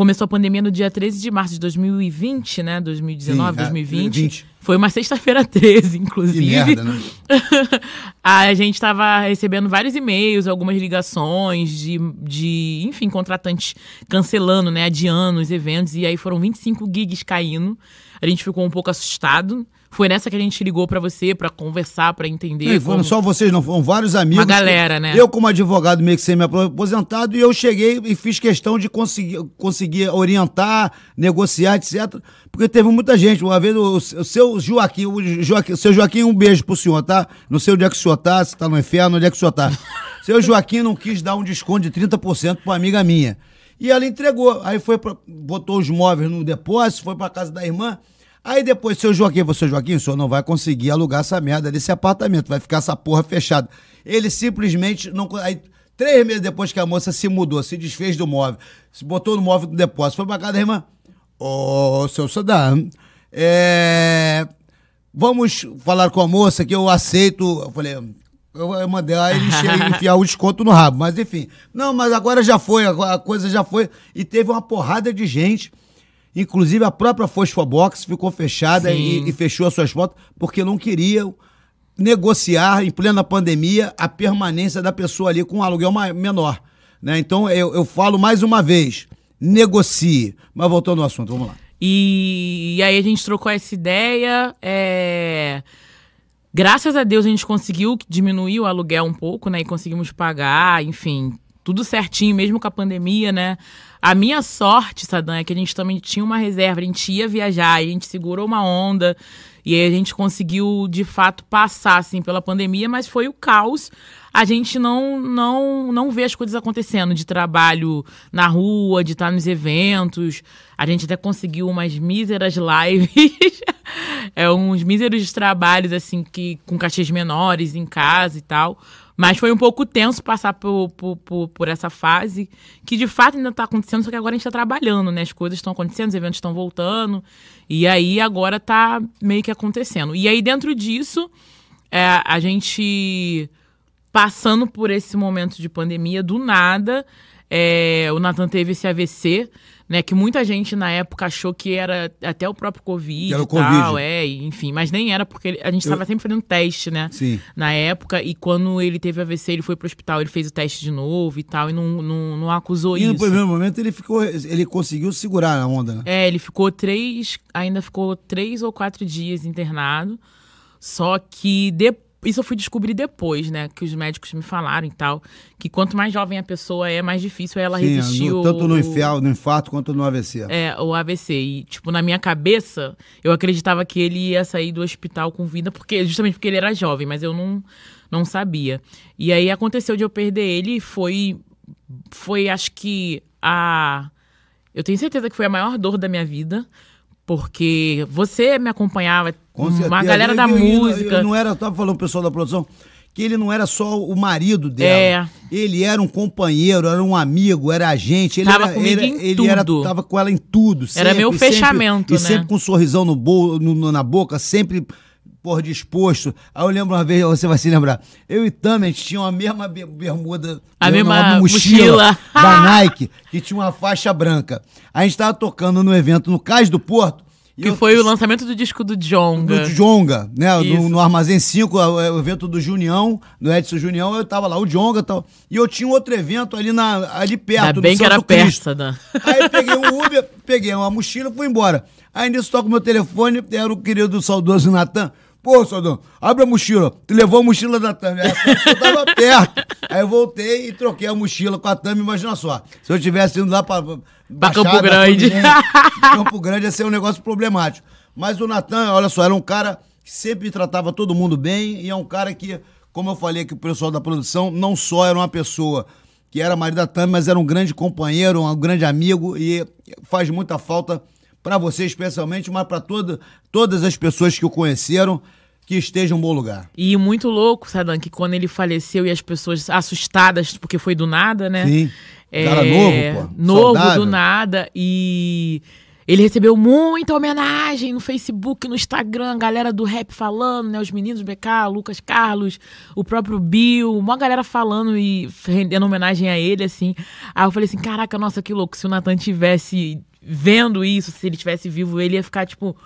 Speaker 2: começou a pandemia no dia 13 de março de 2020, né? 2019,
Speaker 1: Sim, é,
Speaker 2: 2020.
Speaker 1: 20.
Speaker 2: Foi uma sexta-feira 13,
Speaker 1: Que
Speaker 2: inclusive.
Speaker 1: merda, né?
Speaker 2: a gente estava recebendo vários e-mails, algumas ligações de, de, enfim, contratantes cancelando, né, adiando os eventos. E aí foram 25 gigs caindo. A gente ficou um pouco assustado. Foi nessa que a gente ligou pra você pra conversar, pra entender.
Speaker 1: E foram
Speaker 2: como-
Speaker 1: só vocês, não, foram vários amigos.
Speaker 2: Uma galera, né?
Speaker 1: Eu, como advogado, meio que semi-aposentado, e eu cheguei e fiz questão de conseguir, conseguir orientar, negociar, etc. Porque teve muita gente. Uma vez o, o seu Joaquim, o Joaquim, seu Joaquim, um beijo pro senhor, tá? Não sei onde é que o senhor tá, se tá no inferno, onde é que o senhor tá. seu Joaquim não quis dar um desconto de 30% pra uma amiga minha. E ela entregou. Aí foi pra, botou os móveis no depósito, foi pra casa da irmã. Aí depois, seu Joaquim, seu Joaquim, o senhor não vai conseguir alugar essa merda desse apartamento, vai ficar essa porra fechada. Ele simplesmente não. Aí, três meses depois que a moça se mudou, se desfez do móvel, se botou no móvel do depósito, foi pra casa da irmã. Ô, seu Sadam, é. Vamos falar com a moça que eu aceito. Eu falei, eu mandei a ele encher- enfiar o desconto no rabo, mas enfim. Não, mas agora já foi, a coisa já foi. E teve uma porrada de gente. Inclusive a própria Fosfobox ficou fechada e, e fechou as suas portas porque não queriam negociar em plena pandemia a permanência da pessoa ali com um aluguel menor. Né? Então eu, eu falo mais uma vez, negocie. Mas voltando ao assunto, vamos lá.
Speaker 2: E, e aí a gente trocou essa ideia. é, Graças a Deus a gente conseguiu diminuir o aluguel um pouco, né? E conseguimos pagar, enfim, tudo certinho, mesmo com a pandemia, né? A minha sorte, Sadam, é que a gente também tinha uma reserva, a gente ia viajar, a gente segurou uma onda. E aí a gente conseguiu, de fato, passar, assim, pela pandemia, mas foi o caos. A gente não, não, não vê as coisas acontecendo de trabalho na rua, de estar nos eventos. A gente até conseguiu umas míseras lives, é, uns míseros trabalhos, assim, que com cachês menores em casa e tal. Mas foi um pouco tenso passar por, por, por, por essa fase, que de fato ainda está acontecendo, só que agora a gente está trabalhando, né? As coisas estão acontecendo, os eventos estão voltando, e aí agora tá meio que acontecendo. E aí dentro disso, é, a gente passando por esse momento de pandemia, do nada, é, o Nathan teve esse AVC, né? Que muita gente na época achou que era até o próprio Covid
Speaker 1: era o
Speaker 2: e tal,
Speaker 1: Covid.
Speaker 2: é, e, enfim, mas nem era, porque a gente estava sempre fazendo teste, né?
Speaker 1: Sim.
Speaker 2: Na época, e quando ele teve AVC, ele foi pro hospital, ele fez o teste de novo e tal, e não, não, não acusou
Speaker 1: E no
Speaker 2: isso.
Speaker 1: primeiro momento ele ficou, ele conseguiu segurar a onda, né?
Speaker 2: É, ele ficou três, ainda ficou três ou quatro dias internado. Só que de- isso eu fui descobrir depois, né? Que os médicos me falaram e tal. Que quanto mais jovem a pessoa é, mais difícil ela
Speaker 1: Sim,
Speaker 2: resistir.
Speaker 1: no-
Speaker 2: o-
Speaker 1: tanto no, infial, no infarto quanto no AVC.
Speaker 2: É, o AVC. E, tipo, na minha cabeça, eu acreditava que ele ia sair do hospital com vida, porque justamente porque ele era jovem, mas eu não, não sabia. E aí aconteceu de eu perder ele e foi. Foi, acho que, a. Eu tenho certeza que foi a maior dor da minha vida. Porque você me acompanhava,
Speaker 1: Com
Speaker 2: uma galera
Speaker 1: E-
Speaker 2: da
Speaker 1: e- e-
Speaker 2: música.
Speaker 1: Não era, eu tava falando pro pessoal da produção, que ele não era só o marido dela. É. Ele era um companheiro, era um amigo, era agente. Ele
Speaker 2: tava
Speaker 1: era,
Speaker 2: comigo
Speaker 1: ele,
Speaker 2: em
Speaker 1: ele
Speaker 2: tudo.
Speaker 1: era, tava com ela em tudo.
Speaker 2: Era
Speaker 1: sempre,
Speaker 2: meu
Speaker 1: sempre-
Speaker 2: fechamento,
Speaker 1: E
Speaker 2: né?
Speaker 1: sempre com um sorrisão no, bol, no- na boca, sempre por disposto. Aí eu lembro uma vez, você vai se lembrar, eu e Tami, a gente tinha a mesma be- bermuda,
Speaker 2: A mesma
Speaker 1: uma
Speaker 2: mochila.
Speaker 1: da Nike, que tinha uma faixa branca. A gente tava tocando no evento no Cais do Porto. e
Speaker 2: Que
Speaker 1: eu-
Speaker 2: foi o lançamento do disco do Jonga.
Speaker 1: do Jonga, né? No, no Armazém 5, o evento do Junião, do Edson Junião, eu tava lá, o Jonga e tal. E eu tinha outro evento ali, na, ali perto,
Speaker 2: Ainda bem que
Speaker 1: Santo
Speaker 2: era
Speaker 1: Cristo.
Speaker 2: persa, né?
Speaker 1: Aí eu peguei um Uber, peguei uma mochila e fui embora. Aí nisso toca o meu telefone, era o querido saudoso Natan. Pô, Saldão, abre a mochila. Tu levou a mochila da Tami. Eu tava perto. Aí eu voltei e troquei a mochila com a Tami, imagina só. Se eu tivesse indo lá pra, Baixada,
Speaker 2: Campo Grande.
Speaker 1: Campo Grande ia ser um negócio problemático. Mas o Natan, olha só, era um cara que sempre tratava todo mundo bem e é um cara que, como eu falei aqui pro pessoal da produção, não só era uma pessoa que era marido da Tami, mas era um grande companheiro, um grande amigo e faz muita falta para você especialmente, mas para toda, todas as pessoas que o conheceram, que estejam em um bom lugar.
Speaker 2: E muito louco, Sadam, que quando ele faleceu e as pessoas assustadas, porque foi do nada, né?
Speaker 1: Sim.
Speaker 2: É,
Speaker 1: Cara novo, pô.
Speaker 2: Novo,
Speaker 1: Saudável.
Speaker 2: do nada. E ele recebeu muita homenagem no Facebook, no Instagram, galera do rap falando, né? Os meninos BK, Lucas Carlos, o próprio Bill, uma galera falando e rendendo homenagem a ele, assim. Aí eu falei assim: caraca, nossa, que louco. Se o Nathan tivesse vendo isso, se ele tivesse vivo, ele ia ficar, tipo,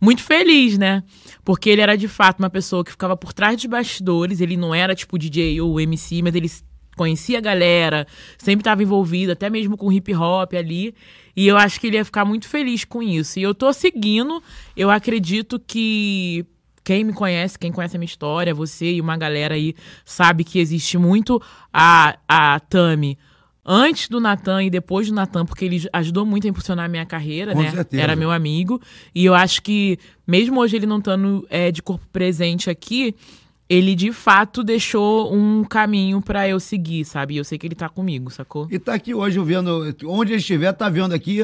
Speaker 2: muito feliz, né? Porque ele era de fato uma pessoa que ficava por trás dos bastidores, ele não era tipo DJ ou MC, mas ele conhecia a galera, sempre estava envolvido, até mesmo com hip hop ali. E eu acho que ele ia ficar muito feliz com isso. E eu tô seguindo, eu acredito que quem me conhece, quem conhece a minha história, você e uma galera aí, sabe que existe muito a, a Tami antes do Natan e depois do Natan, porque ele ajudou muito a impulsionar a minha carreira,
Speaker 1: Com
Speaker 2: né?
Speaker 1: certeza.
Speaker 2: Era meu amigo. E eu acho que, mesmo hoje ele não estando é, de corpo presente aqui, ele de fato deixou um caminho pra eu seguir, sabe? E eu sei que ele tá comigo, sacou?
Speaker 1: E tá aqui hoje vendo, onde ele estiver, tá vendo aqui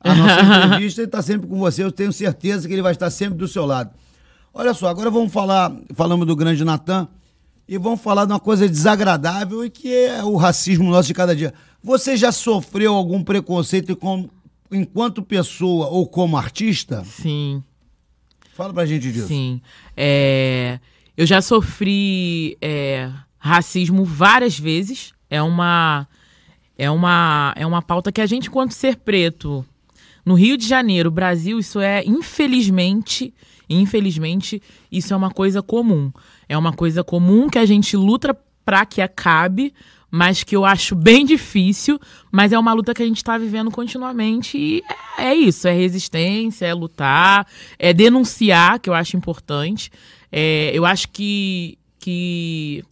Speaker 1: a nossa entrevista e tá sempre com você. Eu tenho certeza que ele vai estar sempre do seu lado. Olha só, agora vamos falar, falamos do grande Natan e vamos falar de uma coisa desagradável e que é o racismo nosso de cada dia. Você já sofreu algum preconceito com- enquanto pessoa ou como artista?
Speaker 2: Sim.
Speaker 1: Fala pra gente disso.
Speaker 2: Sim. É, eu já sofri é, racismo várias vezes. É uma, é, uma, é uma pauta que a gente, enquanto ser preto, no Rio de Janeiro, Brasil, isso é, infelizmente, infelizmente, isso é uma coisa comum. É uma coisa comum que a gente luta pra que acabe, mas que eu acho bem difícil, mas é uma luta que a gente está vivendo continuamente e é, é isso, é resistência, é lutar, é denunciar, que eu acho importante. É, eu acho que, que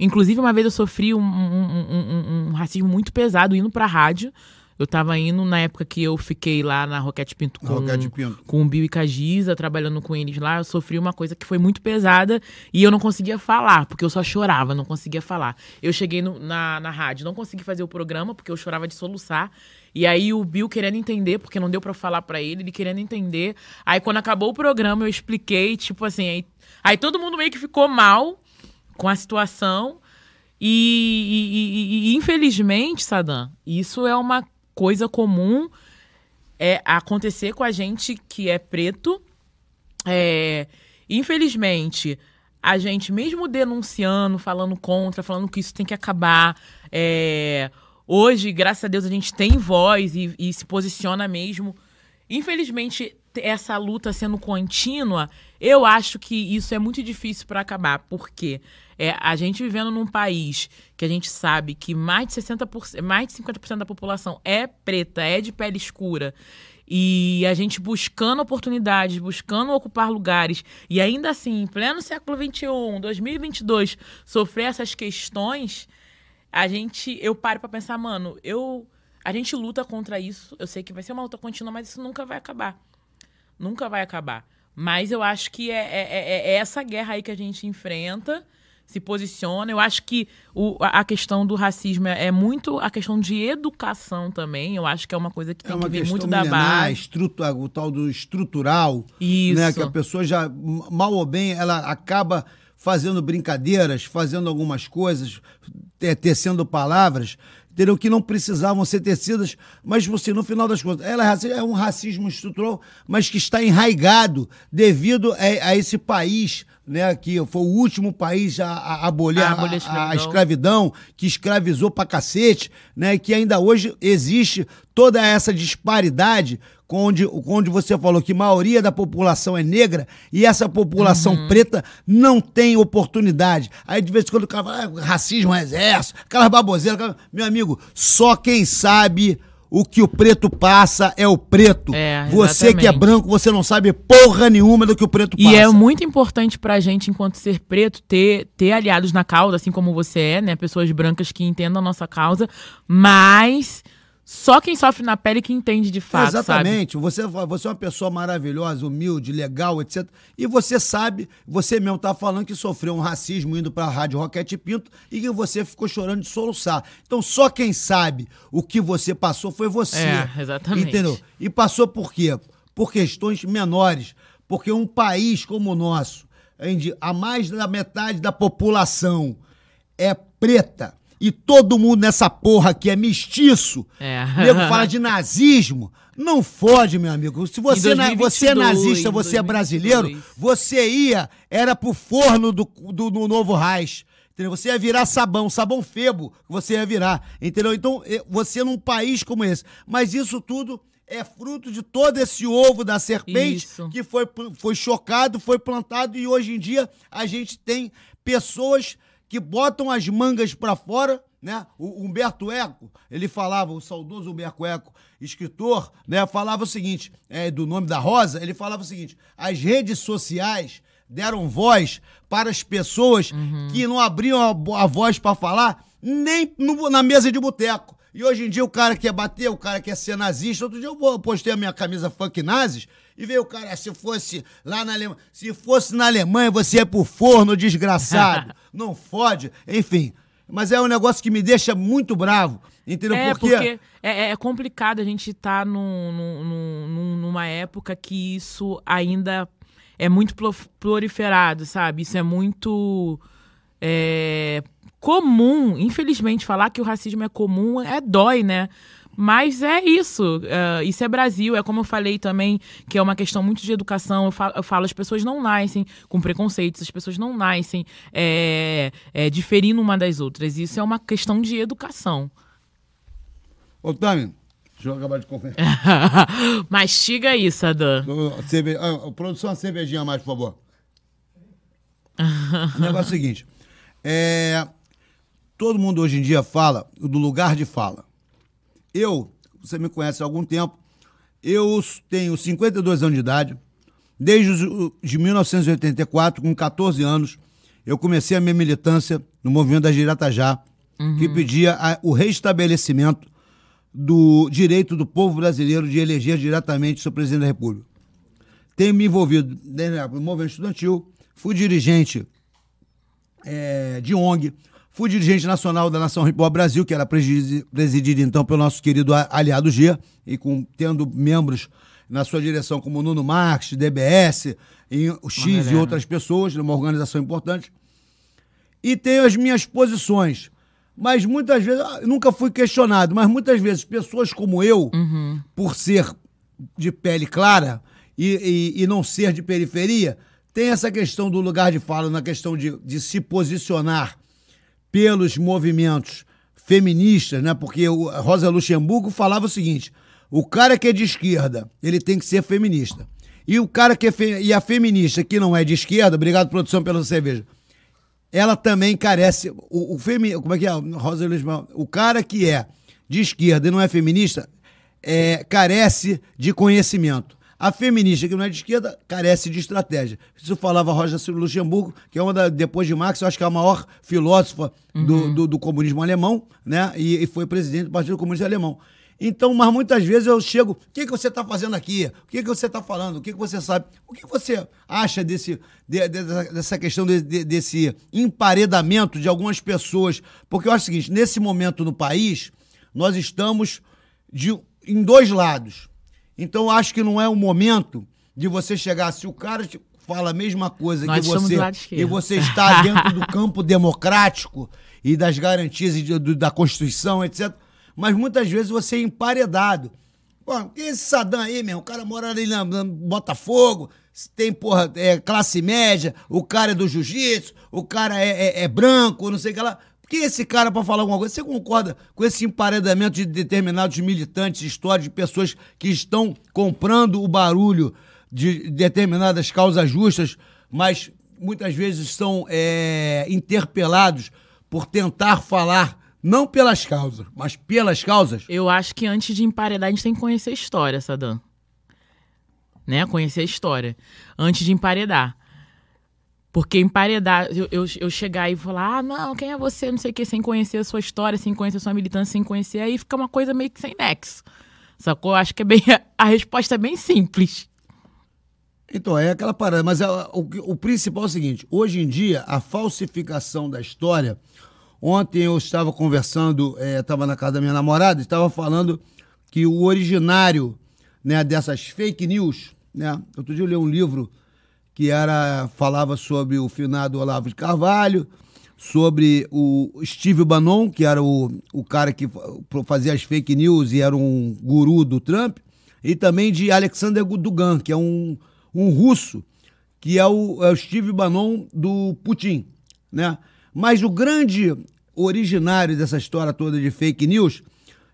Speaker 2: Inclusive, uma vez eu sofri um, um- um- um- racismo muito pesado indo pra rádio. Eu tava indo na época que eu fiquei lá na Roquete Pinto com,
Speaker 1: Roquete Pinto.
Speaker 2: com o Bill e Cagiza, trabalhando com eles lá. Eu sofri uma coisa que foi muito pesada e eu não conseguia falar, porque eu só chorava, não conseguia falar. Eu cheguei no- na, na rádio, não consegui fazer o programa, porque eu chorava de soluçar. E aí o Bill querendo entender, porque não deu pra falar pra ele, ele querendo entender. Aí quando acabou o programa, eu expliquei, tipo assim, aí, aí todo mundo meio que ficou mal com a situação. E, e- e- e, infelizmente, Sadam, isso é uma coisa comum é acontecer com a gente que é preto. É, infelizmente, a gente, mesmo denunciando, falando contra, falando que isso tem que acabar, é, hoje, graças a Deus, a gente tem voz e, e se posiciona mesmo. Infelizmente, essa luta sendo contínua, eu acho que isso é muito difícil para acabar. Por quê? É, a gente vivendo num país que a gente sabe que mais de 60%, mais de 50% da população é preta, é de pele escura. E a gente buscando oportunidades, buscando ocupar lugares, e ainda assim, em pleno século XXI, 2022, sofrer essas questões, a gente, eu paro pra pensar, mano, eu, a gente luta contra isso. Eu sei que vai ser uma luta contínua, mas isso nunca vai acabar. Nunca vai acabar. Mas eu acho que é, é- é- é essa guerra aí que a gente enfrenta, se posiciona. Eu acho que o- a questão do racismo é, é muito a questão de educação também. Eu acho que é uma coisa que
Speaker 1: É
Speaker 2: tem
Speaker 1: uma
Speaker 2: que vir muito da
Speaker 1: milenar,
Speaker 2: base.
Speaker 1: estrutura- o tal do estrutural,
Speaker 2: Isso.
Speaker 1: né? Que a pessoa já, mal ou bem, ela acaba fazendo brincadeiras, fazendo algumas coisas, tecendo palavras, entendeu? Que não precisavam ser tecidas, mas você, no final das contas, ela é, é um racismo estrutural, mas que está enraigado devido a, a esse país, né, que foi o último país a, a abolir a, a, escravidão. a, escravidão, que escravizou pra cacete, né, que ainda hoje existe toda essa disparidade onde, onde você falou que a maioria da população é negra e essa população uhum. preta não tem oportunidade. Aí de vez em quando o cara fala, ah, racismo, exército, aquelas baboseiras. Aquelas... Meu amigo, só quem sabe o que o preto passa é o preto. É, você que é branco, você não sabe porra nenhuma do que o preto passa.
Speaker 2: E é muito importante pra gente, enquanto ser preto, ter, ter aliados na causa, assim como você é, né? Pessoas brancas que entendam a nossa causa, mas só quem sofre na pele que entende de fato.
Speaker 1: Exatamente.
Speaker 2: Sabe?
Speaker 1: Você, você é uma pessoa maravilhosa, humilde, legal, etc. E você sabe, você mesmo tá falando que sofreu um racismo indo pra Rádio Roquete Pinto e que você ficou chorando de soluçar. Então, só quem sabe o que você passou foi você.
Speaker 2: É, exatamente.
Speaker 1: Entendeu? E passou por quê? Por questões menores. Porque um país como o nosso, onde a mais da metade da população é preta, e todo mundo nessa porra aqui é mestiço, é. nego fala de nazismo. Não fode, meu amigo. Se você, 2022, você é nazista, você 2022. é brasileiro, você ia, era pro forno do, do, do novo Reich. Entendeu? Você ia virar sabão, sabão febo, você ia virar. Entendeu? Então, você num país como esse. Mas isso tudo é fruto de todo esse ovo da serpente isso. que foi, foi chocado, foi plantado e hoje em dia a gente tem pessoas que botam as mangas para fora, né? O Humberto Eco, ele falava, o saudoso Humberto Eco, escritor, né? Falava o seguinte, é, do nome da Rosa, ele falava o seguinte: as redes sociais deram voz para as pessoas uhum. que não abriam a, a voz para falar nem no, na mesa de boteco. E hoje em dia o cara quer bater, o cara quer ser nazista. Outro dia eu postei a minha camisa funk nazis e veio o cara, se fosse lá na Alemanha, se fosse na Alemanha, você é pro forno, desgraçado. Não fode, enfim. Mas é um negócio que me deixa muito bravo. Entendeu?
Speaker 2: É, porque, porque é, é, complicado a gente estar tá num, num, numa época que isso ainda é muito proliferado, sabe? Isso é muito é, comum. Infelizmente, falar que o racismo é comum é dói, né? Mas é isso. Uh, isso é Brasil. É como eu falei também, que é uma questão muito de educação. Eu falo, eu falo as pessoas não nascem com preconceitos, as pessoas não nascem é, é, diferindo uma das outras. Isso é uma questão de educação.
Speaker 1: Ô, Tami, deixa eu acabar de comer.
Speaker 2: Mastiga isso, Adan.
Speaker 1: Cerve... Ah, produção, uma cervejinha a mais, por favor. o negócio é o seguinte. É... Todo mundo hoje em dia fala do lugar de fala. Eu, você me conhece há algum tempo, eu tenho 52 anos de idade. Desde os, de 1984, com 14 anos, eu comecei a minha militância no movimento da Giratajá, uhum. que pedia a, o restabelecimento do direito do povo brasileiro de eleger diretamente seu presidente da República. Tenho me envolvido no movimento estudantil, fui dirigente é, de ONG, Fui dirigente nacional da Nação Hop Brasil, que era presidido então pelo nosso querido aliado G, e com, tendo membros na sua direção como Nuno Marques, DBS, e o X e outras pessoas, numa organização importante. E tenho as minhas posições. Mas muitas vezes, ah, nunca fui questionado, mas muitas vezes pessoas como eu, uhum. por ser de pele clara e, e, e, não ser de periferia, tem essa questão do lugar de fala, na questão de, de se posicionar pelos movimentos feministas, né? Porque Rosa Luxemburgo falava o seguinte: o cara que é de esquerda, ele tem que ser feminista. E o cara que é fe... e a feminista que não é de esquerda, obrigado produção pela cerveja. Ela também carece o, o femi... como é que é? Rosa Luxemburgo, o cara que é de esquerda e não é feminista, é, carece de conhecimento. A feminista, que não é de esquerda, carece de estratégia. Isso falava Rosa Luxemburgo, que é uma da, depois de Marx, eu acho que é a maior filósofa uhum. do, do, do, comunismo alemão, né? E, e, foi presidente do Partido Comunista Alemão. Então, mas muitas vezes eu chego, o que, que você está fazendo aqui? O que, que você está falando? O que, que você sabe? O que, que você acha desse, de, de, dessa questão de, desse emparedamento de algumas pessoas? Porque eu acho o seguinte, nesse momento no país, nós estamos de, em dois lados. Então acho que não é o momento de você chegar, se o cara fala a mesma coisa
Speaker 2: Nós
Speaker 1: que você e você está dentro do campo democrático e das garantias e do- da Constituição, etc. Mas muitas vezes você é emparedado. Pô, que esse Sadam aí, meu? O cara mora ali na, na Botafogo, tem, porra, é, classe média, o cara é do jiu-jitsu, o cara é, é- é branco, não sei o que lá. Por que esse cara, pra falar alguma coisa, você concorda com esse emparedamento de determinados militantes históricos, de pessoas que estão comprando o barulho de determinadas causas justas, mas muitas vezes são é, interpelados por tentar falar não pelas causas, mas pelas causas?
Speaker 2: Eu acho que antes de emparedar, a gente tem que conhecer a história, Sadam. Né? Conhecer a história. Antes de emparedar. Porque emparedar, eu, eu, eu chegar e falar, ah, não, quem é você, não sei o que, sem conhecer a sua história, sem conhecer a sua militância, sem conhecer, aí fica uma coisa meio que sem nexo. Sacou? Acho que é bem. A resposta é bem simples.
Speaker 1: Então, é aquela parada. Mas é, o, o principal é o seguinte: hoje em dia, a falsificação da história. Ontem eu estava conversando, eh, estava na casa da minha namorada, estava falando que o originário né, dessas fake news, né? Outro dia eu li um livro que era falava sobre o finado Olavo de Carvalho, sobre o Steve Bannon, que era o, o cara que fa- fazia as fake news e era um guru do Trump, e também de Alexander Dugan, que é um, um russo, que é o, é o Steve Bannon do Putin, né? Mas o grande originário dessa história toda de fake news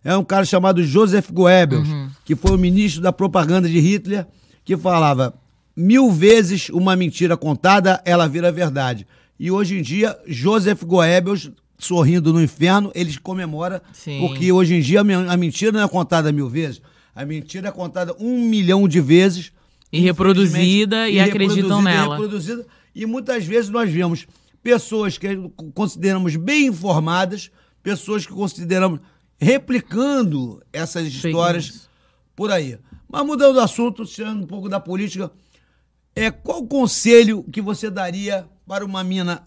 Speaker 1: é um cara chamado Joseph Goebbels, que foi o ministro da propaganda de Hitler, que falava mil vezes uma mentira contada, ela vira verdade. E hoje em dia, Joseph Goebbels, sorrindo no inferno, ele comemora,
Speaker 2: Sim.
Speaker 1: porque hoje em dia a men- a mentira não é contada mil vezes, a mentira é contada um milhão de vezes.
Speaker 2: E reproduzida,
Speaker 1: infelizmente,
Speaker 2: e acreditam
Speaker 1: reproduzida, e
Speaker 2: nela.
Speaker 1: reproduzida. E muitas vezes nós vemos pessoas que consideramos bem informadas, pessoas que consideramos replicando essas histórias por aí. Mas mudando o assunto, tirando um pouco da política, é qual o conselho que você daria para uma mina,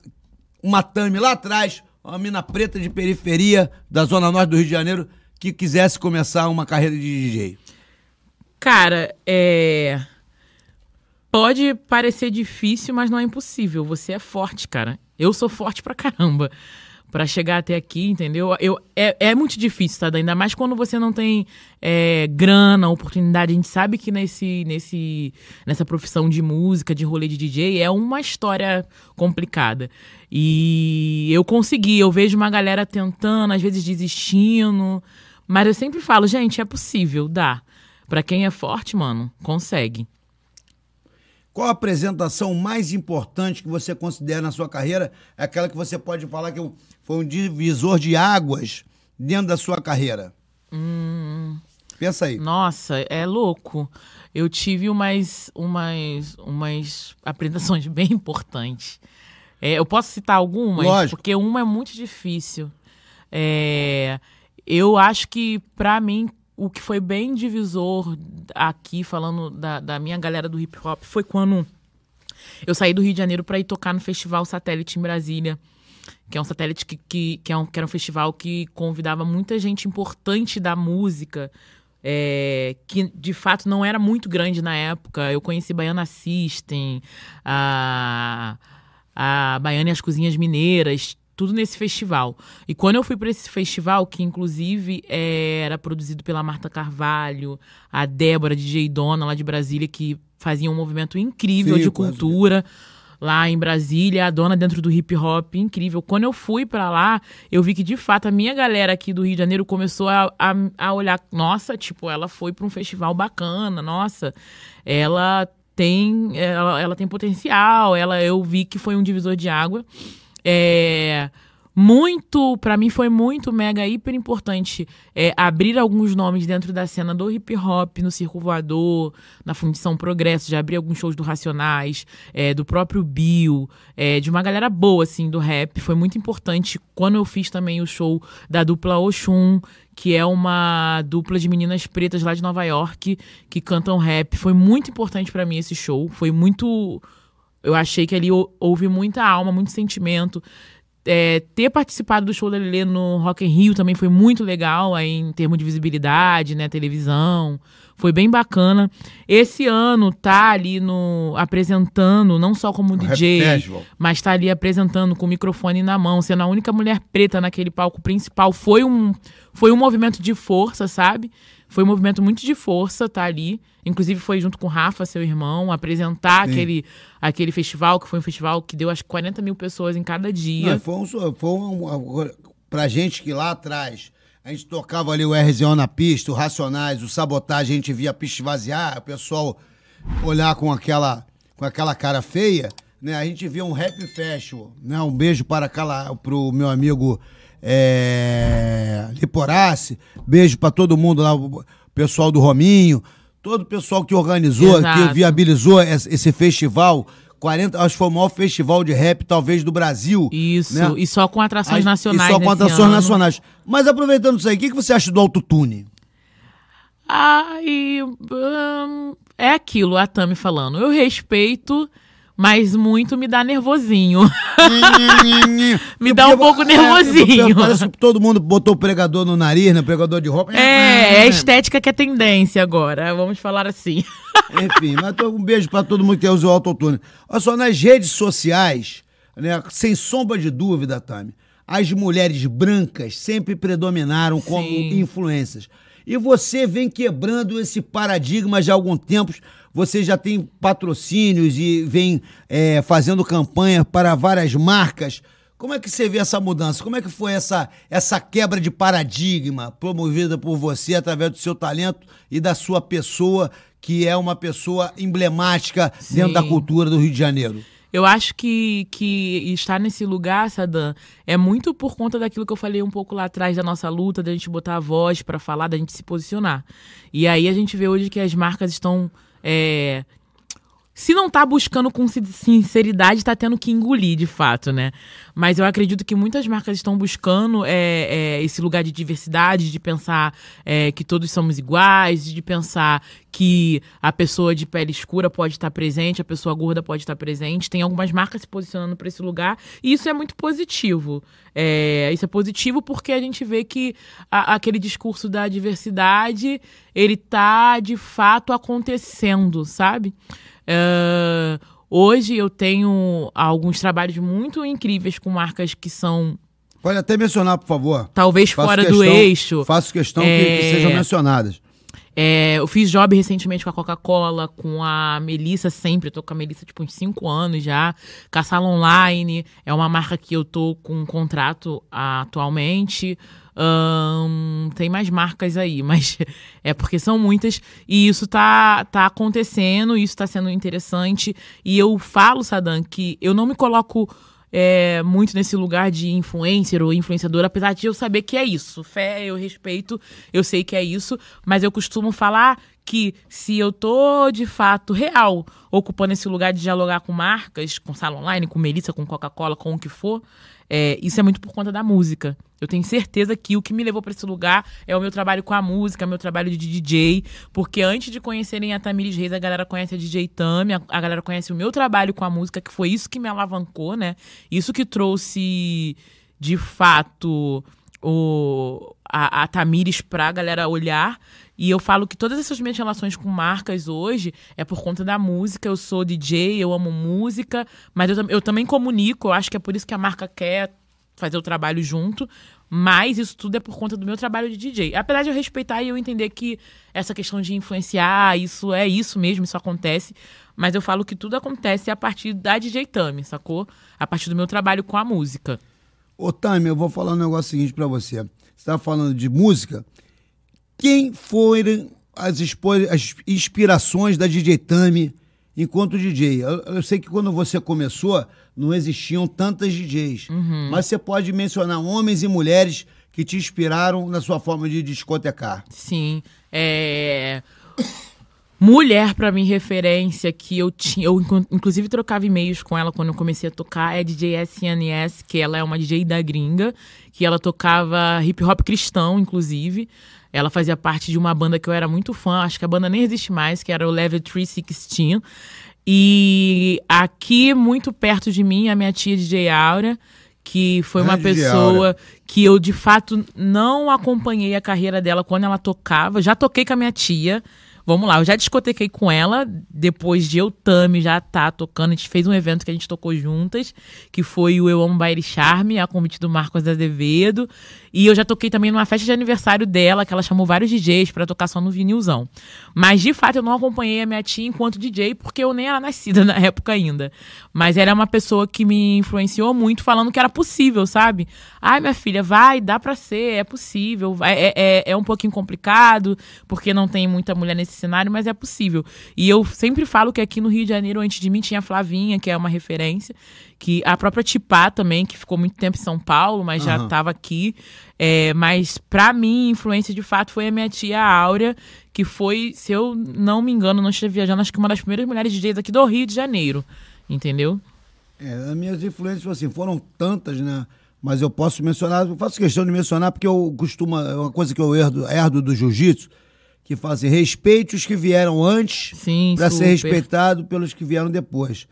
Speaker 1: uma Tami lá atrás, uma mina preta de periferia da zona norte do Rio de Janeiro, que quisesse começar uma carreira de DJ?
Speaker 2: Cara, é. Pode parecer difícil, mas não é impossível. Você é forte, cara. Eu sou forte pra caramba. Pra chegar até aqui, entendeu? Eu, é, é muito difícil, tá? Ainda mais quando você não tem é, grana, oportunidade. A gente sabe que nesse, nesse, nessa profissão de música, de rolê de DJ, é uma história complicada. E eu consegui. Eu vejo uma galera tentando, às vezes desistindo. Mas eu sempre falo, gente, é possível, dá. Pra quem é forte, mano, consegue.
Speaker 1: Qual a apresentação mais importante que você considera na sua carreira? É aquela que você pode falar que foi um divisor de águas dentro da sua carreira. Pensa aí.
Speaker 2: Nossa, é louco. Eu tive umas, umas, umas apresentações bem importantes. É, eu posso citar algumas?
Speaker 1: Lógico.
Speaker 2: Porque uma é muito difícil. É, eu acho que, pra mim, o que foi bem divisor aqui, falando da, da minha galera do hip hop, foi quando eu saí do Rio de Janeiro para ir tocar no Festival Satélite em Brasília, que é um satélite que, que, que, é um, que era um festival que convidava muita gente importante da música, é, que de fato não era muito grande na época. Eu conheci Baiana System, a, a Baiana e as Cozinhas Mineiras, tudo nesse festival. E quando eu fui para esse festival, que inclusive é, era produzido pela Marta Carvalho, a Débora DJ Dona lá de Brasília, que fazia um movimento incrível
Speaker 1: Sim,
Speaker 2: de cultura lá em Brasília, a dona dentro do hip hop, incrível. Quando eu fui pra lá, eu vi que de fato a minha galera aqui do Rio de Janeiro começou a, a, a olhar, nossa, tipo, ela foi pra um festival bacana, nossa, ela tem, ela, ela tem potencial, ela, eu vi que foi um divisor de água. É, muito, pra mim foi muito mega hiper importante é, abrir alguns nomes dentro da cena do hip hop, no Circo Voador, na Fundição Progresso, já abri alguns shows do Racionais, é, do próprio Bill, é, de uma galera boa, assim, do rap. Foi muito importante quando eu fiz também o show da dupla Oxum, que é uma dupla de meninas pretas lá de Nova York que cantam rap. Foi muito importante pra mim esse show. Foi muito. Eu achei que ali hou- houve muita alma, muito sentimento. é, ter participado do show da Lelê no Rock in Rio também foi muito legal, aí, em termos de visibilidade, né, televisão, foi bem bacana. Esse ano tá ali no apresentando, não só como
Speaker 1: O
Speaker 2: DJ, mas tá ali apresentando com o microfone na mão, sendo a única mulher preta naquele palco principal. Foi um, foi um movimento de força, sabe? Foi um movimento muito de força, tá ali. Inclusive foi junto com o Rafa, seu irmão, apresentar
Speaker 1: Sim.
Speaker 2: aquele, aquele festival, que foi um festival que deu acho que 40 mil pessoas em cada dia.
Speaker 1: Não, foi um, foi um, pra gente que lá atrás a gente tocava ali o RZO na pista, o Racionais, o Sabotagem, a gente via a pista esvaziar, o pessoal olhar com aquela, com aquela cara feia, né? A gente via um rap festival, né? Um beijo para aquela, pro meu amigo é, Liporace, beijo para todo mundo lá, o pessoal do Rominho, todo o pessoal que organizou, que
Speaker 2: Exato.
Speaker 1: viabilizou esse festival. 40, acho que foi o maior festival de rap, talvez, do Brasil.
Speaker 2: Isso,
Speaker 1: né?
Speaker 2: e só com atrações nacionais.
Speaker 1: E só com atrações
Speaker 2: ano.
Speaker 1: nacionais. Mas aproveitando isso aí, o que, que você acha do autotune?
Speaker 2: Ai, hum, é aquilo, a Tami falando. Eu respeito, mas muito me dá nervosinho. Me dá um pouco nervosinho.
Speaker 1: É, parece que todo mundo botou o pregador no nariz, né? Pregador de roupa.
Speaker 2: É, é a estética que é tendência agora, vamos falar assim.
Speaker 1: Enfim, mas um beijo pra todo mundo que usa o autotune. Olha só, nas redes sociais, né, sem sombra de dúvida, Tami, as mulheres brancas sempre predominaram como
Speaker 2: Sim.
Speaker 1: influências. E você vem quebrando esse paradigma já há algum tempo. Você já tem patrocínios e vem é, fazendo campanha para várias marcas. Como é que você vê essa mudança? Como é que foi essa, essa quebra de paradigma promovida por você através do seu talento e da sua pessoa, que é uma pessoa emblemática dentro
Speaker 2: Sim.
Speaker 1: da cultura do Rio de Janeiro?
Speaker 2: Eu acho que, que estar nesse lugar, Sadam, é muito por conta daquilo que eu falei um pouco lá atrás da nossa luta, da gente botar a voz pra falar, da gente se posicionar. E aí a gente vê hoje que as marcas estão. É, se não tá buscando com sin- sinceridade, tá tendo que engolir, de fato, né? Mas eu acredito que muitas marcas estão buscando é, é, esse lugar de diversidade, de pensar é, que todos somos iguais, de pensar que a pessoa de pele escura pode estar presente, a pessoa gorda pode estar presente. Tem algumas marcas se posicionando para esse lugar e isso é muito positivo. É, isso é positivo porque a gente vê que a- aquele discurso da diversidade ele tá de fato acontecendo, sabe? É, hoje eu tenho alguns trabalhos muito incríveis com marcas que são
Speaker 1: Pode até mencionar, por favor.
Speaker 2: talvez
Speaker 1: Faço
Speaker 2: fora do
Speaker 1: questão-
Speaker 2: eixo.
Speaker 1: Faço questão que- que,
Speaker 2: É.
Speaker 1: sejam mencionadas.
Speaker 2: É, eu fiz job recentemente com a Coca-Cola, com a Melissa sempre, eu tô com a Melissa tipo uns 5 anos já. Com a Sala Online, é uma marca que eu tô com um contrato atualmente. Tem mais marcas aí, mas é porque são muitas. E isso tá, tá acontecendo, isso tá sendo interessante. E eu falo, Sadam, que eu não me coloco é, muito nesse lugar de influencer ou influenciador, apesar de eu saber que é isso. Fé, eu respeito, eu sei que é isso, mas eu costumo falar que se eu tô de fato real ocupando esse lugar de dialogar com marcas, com sala online, com Melissa, com Coca-Cola, com o que for, é, isso é muito por conta da música. Eu tenho certeza que o que me levou para esse lugar é o meu trabalho com a música, meu trabalho de DJ, porque antes de conhecerem a Tamires Reis, a galera conhece a DJ Tami, a, a galera conhece o meu trabalho com a música, que foi isso que me alavancou, né? Isso que trouxe, de fato, o, a, a Tamires pra galera olhar. E eu falo que todas essas minhas relações com marcas hoje é por conta da música. Eu sou DJ, eu amo música, mas eu, eu também comunico. Eu acho que é por isso que a marca quer fazer o trabalho junto. Mas isso tudo é por conta do meu trabalho de DJ. Apesar de eu respeitar e eu entender que essa questão de influenciar, isso é isso mesmo, isso acontece. Mas eu falo que tudo acontece a partir da DJ Tami, sacou? A partir do meu trabalho com a música.
Speaker 1: Ô, Tami, eu vou falar um negócio seguinte pra você. Você tá falando de música. Quem foram as, as inspirações da DJ Tami enquanto DJ? Eu, eu sei que quando você começou, não existiam tantas DJs. Mas você pode mencionar homens e mulheres que te inspiraram na sua forma de discotecar.
Speaker 2: Sim. É... Mulher, pra mim, referência que eu tinha. Eu, inclu- inclusive, trocava e-mails com ela quando eu comecei a tocar. É DJ SNS, que ela é uma DJ da gringa, que ela tocava hip hop cristão, inclusive. Ela fazia parte de uma banda que eu era muito fã, acho que a banda nem existe mais, que era o Level 316. E aqui, muito perto de mim, a minha tia DJ Aura, que foi uma
Speaker 1: Grande
Speaker 2: pessoa que eu de fato não acompanhei a carreira dela quando ela tocava. Já toquei com a minha tia. Vamos lá, eu já discotequei com ela, depois de eu, Tami, já tá tocando. A gente fez um evento que a gente tocou juntas, que foi o Eu Amo Baile Charme, a convite do Marcos Azevedo. E eu já toquei também numa festa de aniversário dela, que ela chamou vários DJs pra tocar só no vinilzão. Mas, de fato, eu não acompanhei a minha tia enquanto DJ, porque eu nem era nascida na época ainda. Mas ela é uma pessoa que me influenciou muito, falando que era possível, sabe? Ai, minha filha, vai, dá pra ser, é possível. vai- É, é, é um pouquinho complicado, porque não tem muita mulher nesse cenário, mas é possível. E eu sempre falo que aqui no Rio de Janeiro, antes de mim, tinha a Flavinha, que é uma referência, que a própria Tipá também, que ficou muito tempo em São Paulo, mas já estava aqui. É, mas pra mim, influência de fato foi a minha tia Áurea, que foi, se eu não me engano, não estiver viajando, acho que uma das primeiras mulheres DJs aqui do Rio de Janeiro. Entendeu?
Speaker 1: É, as minhas influências assim, foram tantas, né? Mas eu posso mencionar, eu faço questão de mencionar porque eu costumo, é uma coisa que eu herdo, herdo do jiu-jitsu, que faz assim, respeite os que vieram antes para ser respeitado pelos que vieram depois.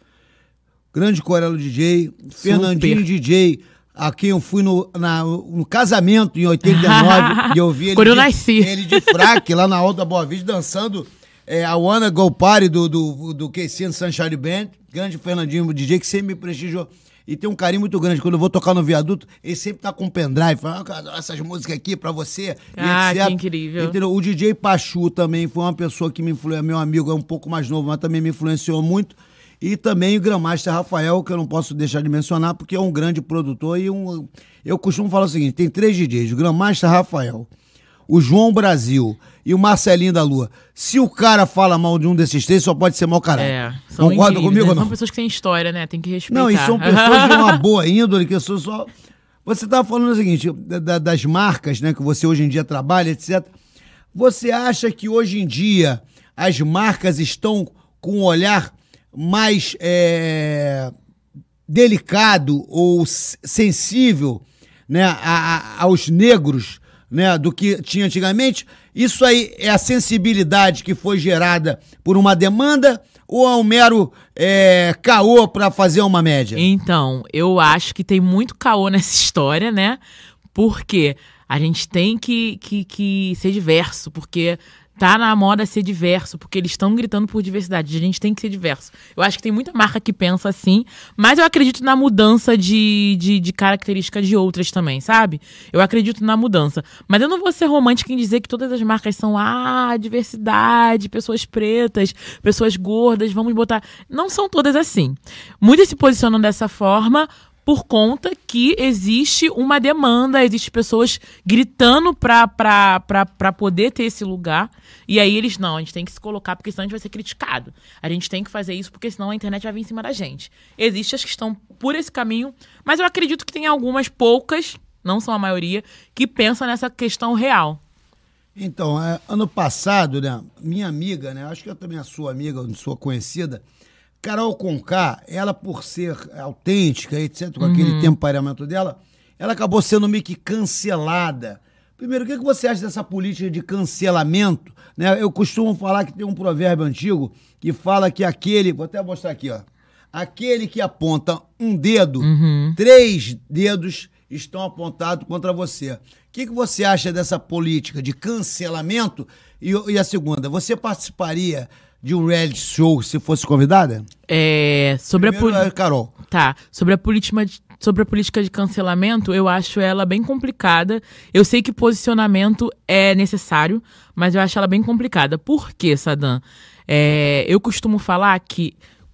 Speaker 1: Grande Corelo DJ, Fernandinho DJ, a quem eu fui no, na- no casamento em 89 e eu vi ele
Speaker 2: Quando eu
Speaker 1: de,
Speaker 2: nasci.
Speaker 1: ele de fraque lá na Alta Boa Vista dançando é, a Wanna Go Party do, do, do KC and Sunshine Band. Grande Fernandinho DJ que sempre me prestigiou. E tem um carinho muito grande. Quando eu vou tocar no viaduto, ele sempre tá com um pendrive. Fala, ah, essas músicas aqui pra você.
Speaker 2: Ah, que incrível.
Speaker 1: Entendeu? O DJ Pachu também foi uma pessoa que me influenciou. Meu amigo é um pouco mais novo, mas também me influenciou muito. E também o Grandmaster Rafael, que eu não posso deixar de mencionar, porque é um grande produtor e um. Eu costumo falar o seguinte: tem três DJs, o Grandmaster Rafael, o João Brasil e o Marcelinho da Lua. Se o cara fala mal de um desses três, só pode ser mau caráter.
Speaker 2: É, são
Speaker 1: Concorda comigo
Speaker 2: né?
Speaker 1: ou não?
Speaker 2: São pessoas que têm história, né? Tem que respeitar.
Speaker 1: Não, e são pessoas de uma boa índole, que são só. Você estava falando o seguinte, da- das marcas, né, que você hoje em dia trabalha, etc. Você acha que hoje em dia as marcas estão com um olhar mais é, delicado ou sensível né, a- a- aos negros né, do que tinha antigamente? Isso aí é a sensibilidade que foi gerada por uma demanda ou é um mero é, caô para fazer uma média?
Speaker 2: Então, eu acho que tem muito caô nessa história, né? Porque a gente tem que, que, que ser diverso, porque tá na moda ser diverso, porque eles estão gritando por diversidade. A gente tem que ser diverso. Eu acho que tem muita marca que pensa assim, mas eu acredito na mudança de, de, de características de outras também, sabe? Eu acredito na mudança. Mas eu não vou ser romântica em dizer que todas as marcas são, ah, diversidade, pessoas pretas, pessoas gordas, vamos botar. Não são todas assim. Muitas se posicionam dessa forma por conta que existe uma demanda, existe pessoas gritando pra poder ter esse lugar. E aí eles, não, a gente tem que se colocar porque senão a gente vai ser criticado. A gente tem que fazer isso porque senão a internet vai vir em cima da gente. Existem as que estão por esse caminho, mas eu acredito que tem algumas poucas, não são a maioria, que pensam nessa questão real.
Speaker 1: Então, é, ano passado, né, minha amiga, né, acho que é também a sua amiga, sua conhecida, Carol Conká, ela por ser autêntica, etc, com aquele temperamento dela, ela acabou sendo meio que cancelada. Primeiro, o que você acha dessa política de cancelamento? Né? Eu costumo falar que tem um provérbio antigo que fala que aquele, vou até mostrar aqui, ó, aquele que aponta um dedo, três dedos estão apontados contra você. O que, que você acha dessa política de cancelamento? E, e a segunda, você participaria de um reality show se fosse convidada?
Speaker 2: É, sobre a
Speaker 1: Primeiro,
Speaker 2: poli-
Speaker 1: é, Carol.
Speaker 2: Tá. Sobre a, política de, sobre a política de cancelamento, eu acho ela bem complicada. Eu sei que posicionamento é necessário, mas eu acho ela bem complicada. Por quê, Sadam? É, eu costumo falar que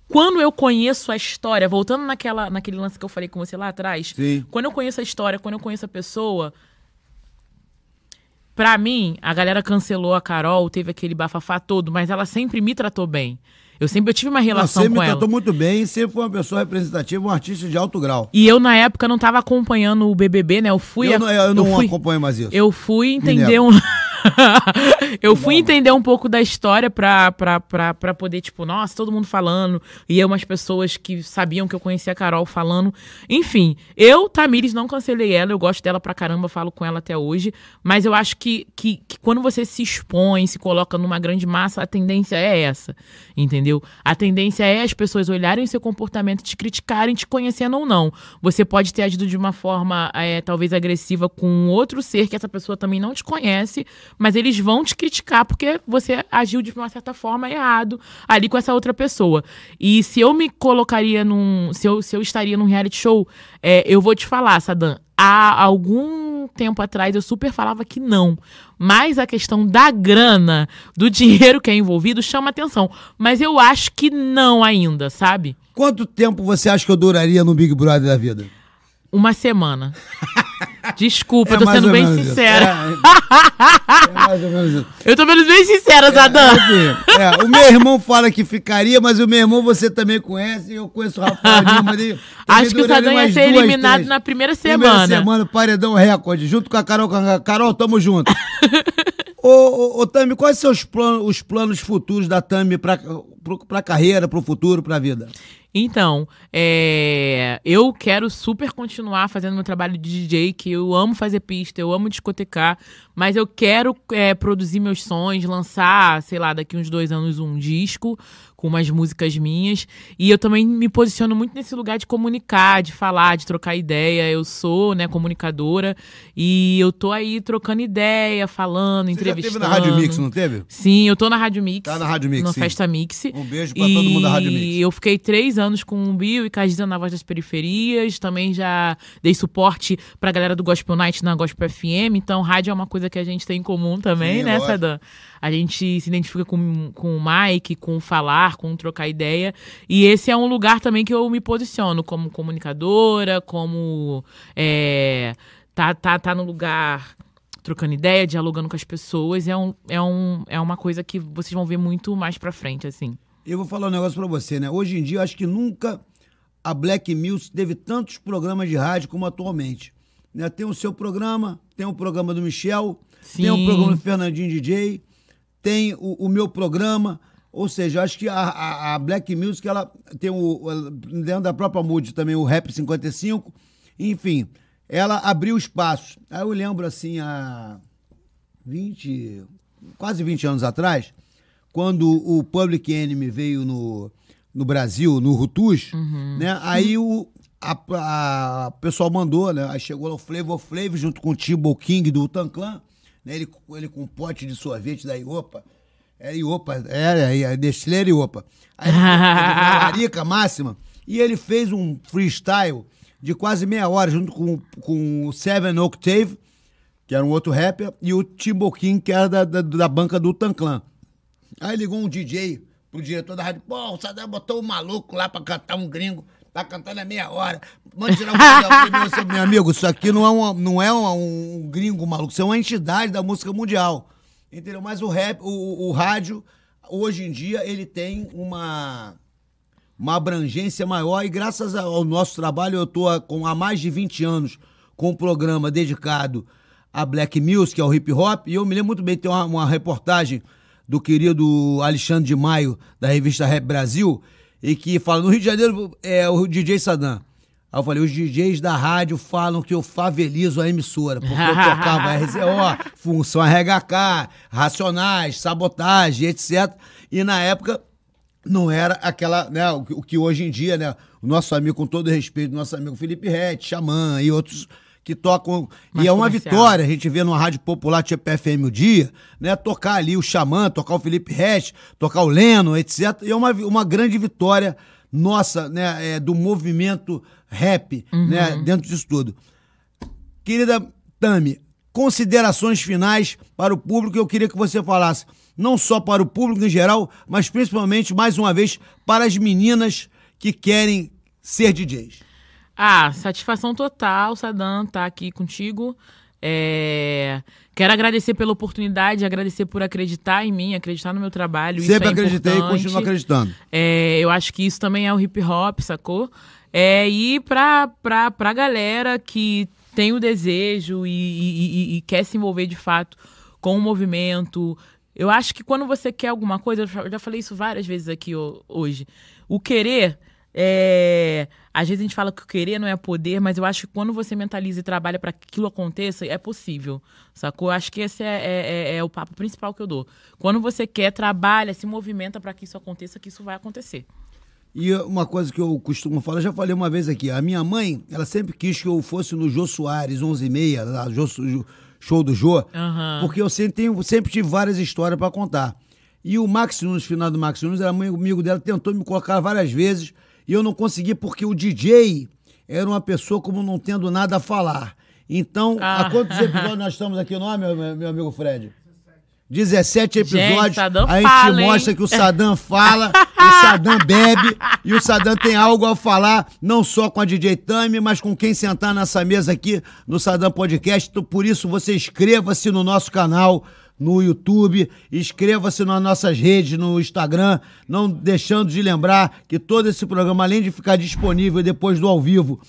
Speaker 2: quando eu conheço a história, voltando naquela, naquele lance que eu falei com você lá atrás,
Speaker 1: Sim.
Speaker 2: quando eu conheço a história, quando eu conheço a pessoa, Pra mim, a galera cancelou a Carol, teve aquele bafafá todo, mas ela sempre me tratou bem. Eu sempre eu tive uma relação
Speaker 1: Você me
Speaker 2: com ela.
Speaker 1: tratou muito bem, sempre foi uma pessoa representativa, um artista de alto grau.
Speaker 2: E eu, na época, não tava acompanhando o BBB, né? Eu fui.
Speaker 1: eu
Speaker 2: a-
Speaker 1: não, eu não
Speaker 2: fui,
Speaker 1: acompanho mais isso.
Speaker 2: Eu fui entender um. eu fui entender um pouco da história pra, pra, pra, pra poder, tipo, nossa, todo mundo falando. E eu, umas pessoas que sabiam que eu conhecia a Carol falando. Enfim, eu, Tamires, não cancelei ela. Eu gosto dela pra caramba, falo com ela até hoje. Mas eu acho que, que, que quando você se expõe, se coloca numa grande massa, a tendência é essa. Entendeu? A tendência é as pessoas olharem o seu comportamento, te criticarem, te conhecendo ou não. Você pode ter agido de uma forma, é, talvez, agressiva com outro ser que essa pessoa também não te conhece, mas eles vão te criticar porque você agiu de uma certa forma errado ali com essa outra pessoa. E se eu me colocaria num. Se eu, se eu estaria num reality show, é, eu vou te falar, Sadam. Há algum tempo atrás eu super falava que não. Mas a questão da grana, do dinheiro que é envolvido, chama atenção. Mas eu acho que não ainda, sabe?
Speaker 1: Quanto tempo você acha que eu duraria no Big Brother da vida?
Speaker 2: Uma semana. Desculpa, é eu tô sendo bem sincera.
Speaker 1: É, é, mais ou menos isso.
Speaker 2: Eu tô sendo bem sincera, Zadam.
Speaker 1: É, é, o meu irmão fala que ficaria, mas o meu irmão você também conhece, eu conheço o Rafael Lima. Ele,
Speaker 2: Acho que o Zadam ia ser duas, eliminado três. na primeira semana.
Speaker 1: Primeira semana, paredão recorde, junto com a Carol. Carol, tamo junto. ô, ô, ô, Tami, quais são os planos, os planos futuros da Tami pra, pra, pra carreira, pro futuro, pra vida?
Speaker 2: Então, é, eu quero super continuar fazendo meu trabalho de DJ, que eu amo fazer pista, eu amo discotecar, mas eu quero é, produzir meus sons, lançar, sei lá, daqui uns dois anos um disco com umas músicas minhas. E eu também me posiciono muito nesse lugar de comunicar, de falar, de trocar ideia. Eu sou, né, comunicadora e eu tô aí trocando ideia, falando, Você entrevistando.
Speaker 1: Já teve na Rádio Mix, não teve?
Speaker 2: Sim, eu tô na Rádio Mix.
Speaker 1: Tá na Rádio Mix.
Speaker 2: Na. Festa Mix.
Speaker 1: Um beijo pra e todo mundo da Rádio Mix.
Speaker 2: E eu fiquei três anos com o Bill e Cajiza na Voz das Periferias. Também já dei suporte pra galera do Gospel Night na Gospel FM. Então, rádio é uma coisa que a gente tem em comum também, sim, né, Sadam? A gente se identifica com, com o Mike, com falar, com trocar ideia. E esse é um lugar também que eu me posiciono como comunicadora, como. É, tá, tá, tá no lugar trocando ideia, dialogando com as pessoas. É, um, é, um, é uma coisa que vocês vão ver muito mais pra frente, assim.
Speaker 1: Eu vou falar um negócio pra você, né? Hoje em dia, eu acho que nunca a Black Music teve tantos programas de rádio como atualmente. Né? Tem o seu programa, tem o programa do Michel, Sim. tem o programa do Fernandinho DJ, tem o, o meu programa. Ou seja, acho que a, a, a, Black Music ela tem o. Dentro da própria Mood também o Rap 55. Enfim, ela abriu espaço. Aí eu lembro assim, há 20. quase 20 anos atrás, quando o Public Enemy veio no, no Brasil, no Rutus, uhum. né? Aí o. A, a, pessoal mandou, né? Aí chegou lá o Flavor Flav junto com o Tibo King do Utan Clan né? Ele, ele com um pote de sorvete da Iopa. Era Iopa, era, Nestlé era Iopa. Aí larica máxima. E ele fez um freestyle de quase meia hora junto com, com o Seven Octave, que era um outro rapper, e o Timbo King, que era da, da, da banca do Tanclan. Aí ligou um DJ pro diretor da rádio, pô, o Sadam botou um maluco lá pra cantar um gringo. Tá cantando há meia hora. Manda tirar um meu, meu amigo, isso aqui não é, uma, não é uma, um gringo maluco, isso é uma entidade da música mundial. Entendeu? Mas o rap, o, o rádio, hoje em dia, ele tem uma, uma abrangência maior e graças ao nosso trabalho, eu tô com, há mais de 20 anos com um programa dedicado a black music, ao hip hop, e eu me lembro muito bem, tem uma, uma reportagem do querido Alexandre de Maio, da revista Rap Brasil, e que fala, no Rio de Janeiro é o DJ Sadam. Aí eu falei, os DJs da rádio falam que eu favelizo a emissora, porque eu tocava RZO, Função RHK, Racionais, Sabotagem, etc. E na época não era aquela, né, o que hoje em dia, né, o nosso amigo, com todo respeito, nosso amigo Felipe Rett, Xamã e outros que tocam. Mais e é uma comercial. vitória a gente vê numa rádio popular tipo FM o dia, né? Tocar ali o Xamã, tocar o Felipe Rett, tocar o Leno, etc. E é uma, uma grande vitória nossa, né? É, do movimento rap, uhum. né? Dentro disso tudo. Querida Tami, considerações finais para o público, eu queria que você falasse, não só para o público em geral, mas principalmente, mais uma vez, para as meninas que querem ser DJs.
Speaker 2: Ah, satisfação total, Sadam, tá aqui contigo. É... Quero agradecer pela oportunidade, agradecer por acreditar em mim, acreditar no meu trabalho.
Speaker 1: Sempre
Speaker 2: é
Speaker 1: acreditei importante. e continuo acreditando.
Speaker 2: É, eu acho que isso também é o hip hop, sacou? É, e pra, pra, pra galera que tem o desejo e, e, e, e quer se envolver de fato com o movimento. Eu acho que quando você quer alguma coisa, eu já falei isso várias vezes aqui hoje. O querer é, às vezes a gente fala que o querer não é poder, mas eu acho que quando você mentaliza e trabalha para que aquilo aconteça, é possível. Sacou? Eu acho que esse é, é, é, é, o papo principal que eu dou. Quando você quer, trabalha, se movimenta para que isso aconteça, que isso vai acontecer.
Speaker 1: E uma coisa que eu costumo falar, já falei uma vez aqui, a minha mãe, ela sempre quis que eu fosse no Jô Soares, 11h30, lá, show do Jô, uhum. porque eu sempre, tenho, sempre tive várias histórias para contar. E o Max Nunes, final do Max Nunes, era amigo dela, tentou me colocar várias vezes, e eu não consegui porque o DJ era uma pessoa como não tendo nada a falar. Então, ah. há quantos episódios nós estamos aqui, não é, meu, meu amigo Fred? 17 episódios. Gente, a gente fala, mostra hein? que o Saddam fala, o Saddam bebe e o Saddam tem algo a falar, não só com a DJ Tami, mas com quem sentar nessa mesa aqui no Saddam Podcast. Então, por isso, você inscreva-se no nosso canal no YouTube, inscreva-se nas nossas redes, no Instagram, não deixando de lembrar que todo esse programa, além de ficar disponível depois do ao vivo,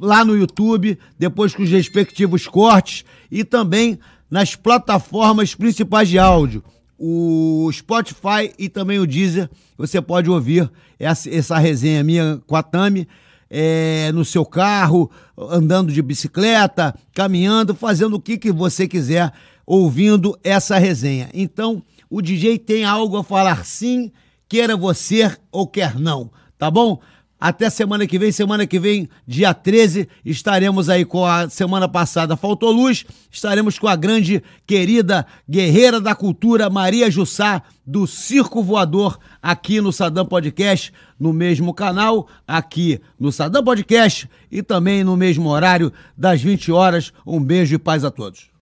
Speaker 1: lá no YouTube, depois com os respectivos cortes e também nas plataformas principais de áudio, o Spotify e também o Deezer. Você pode ouvir essa, essa resenha minha com a Tami é, no seu carro, andando de bicicleta, caminhando, fazendo o que, que você quiser, ouvindo essa resenha. Então, o DJ tem algo a falar sim, queira você ou quer não, tá bom? Até semana que vem. Semana que vem, dia 13, estaremos aí com a semana passada Faltou Luz. Estaremos com a grande, querida guerreira da cultura, Maria Jussá, do Circo Voador, aqui no Sadam Podcast, no mesmo canal, aqui no Sadam Podcast e também no mesmo horário, das 20 horas. Um beijo e paz a todos.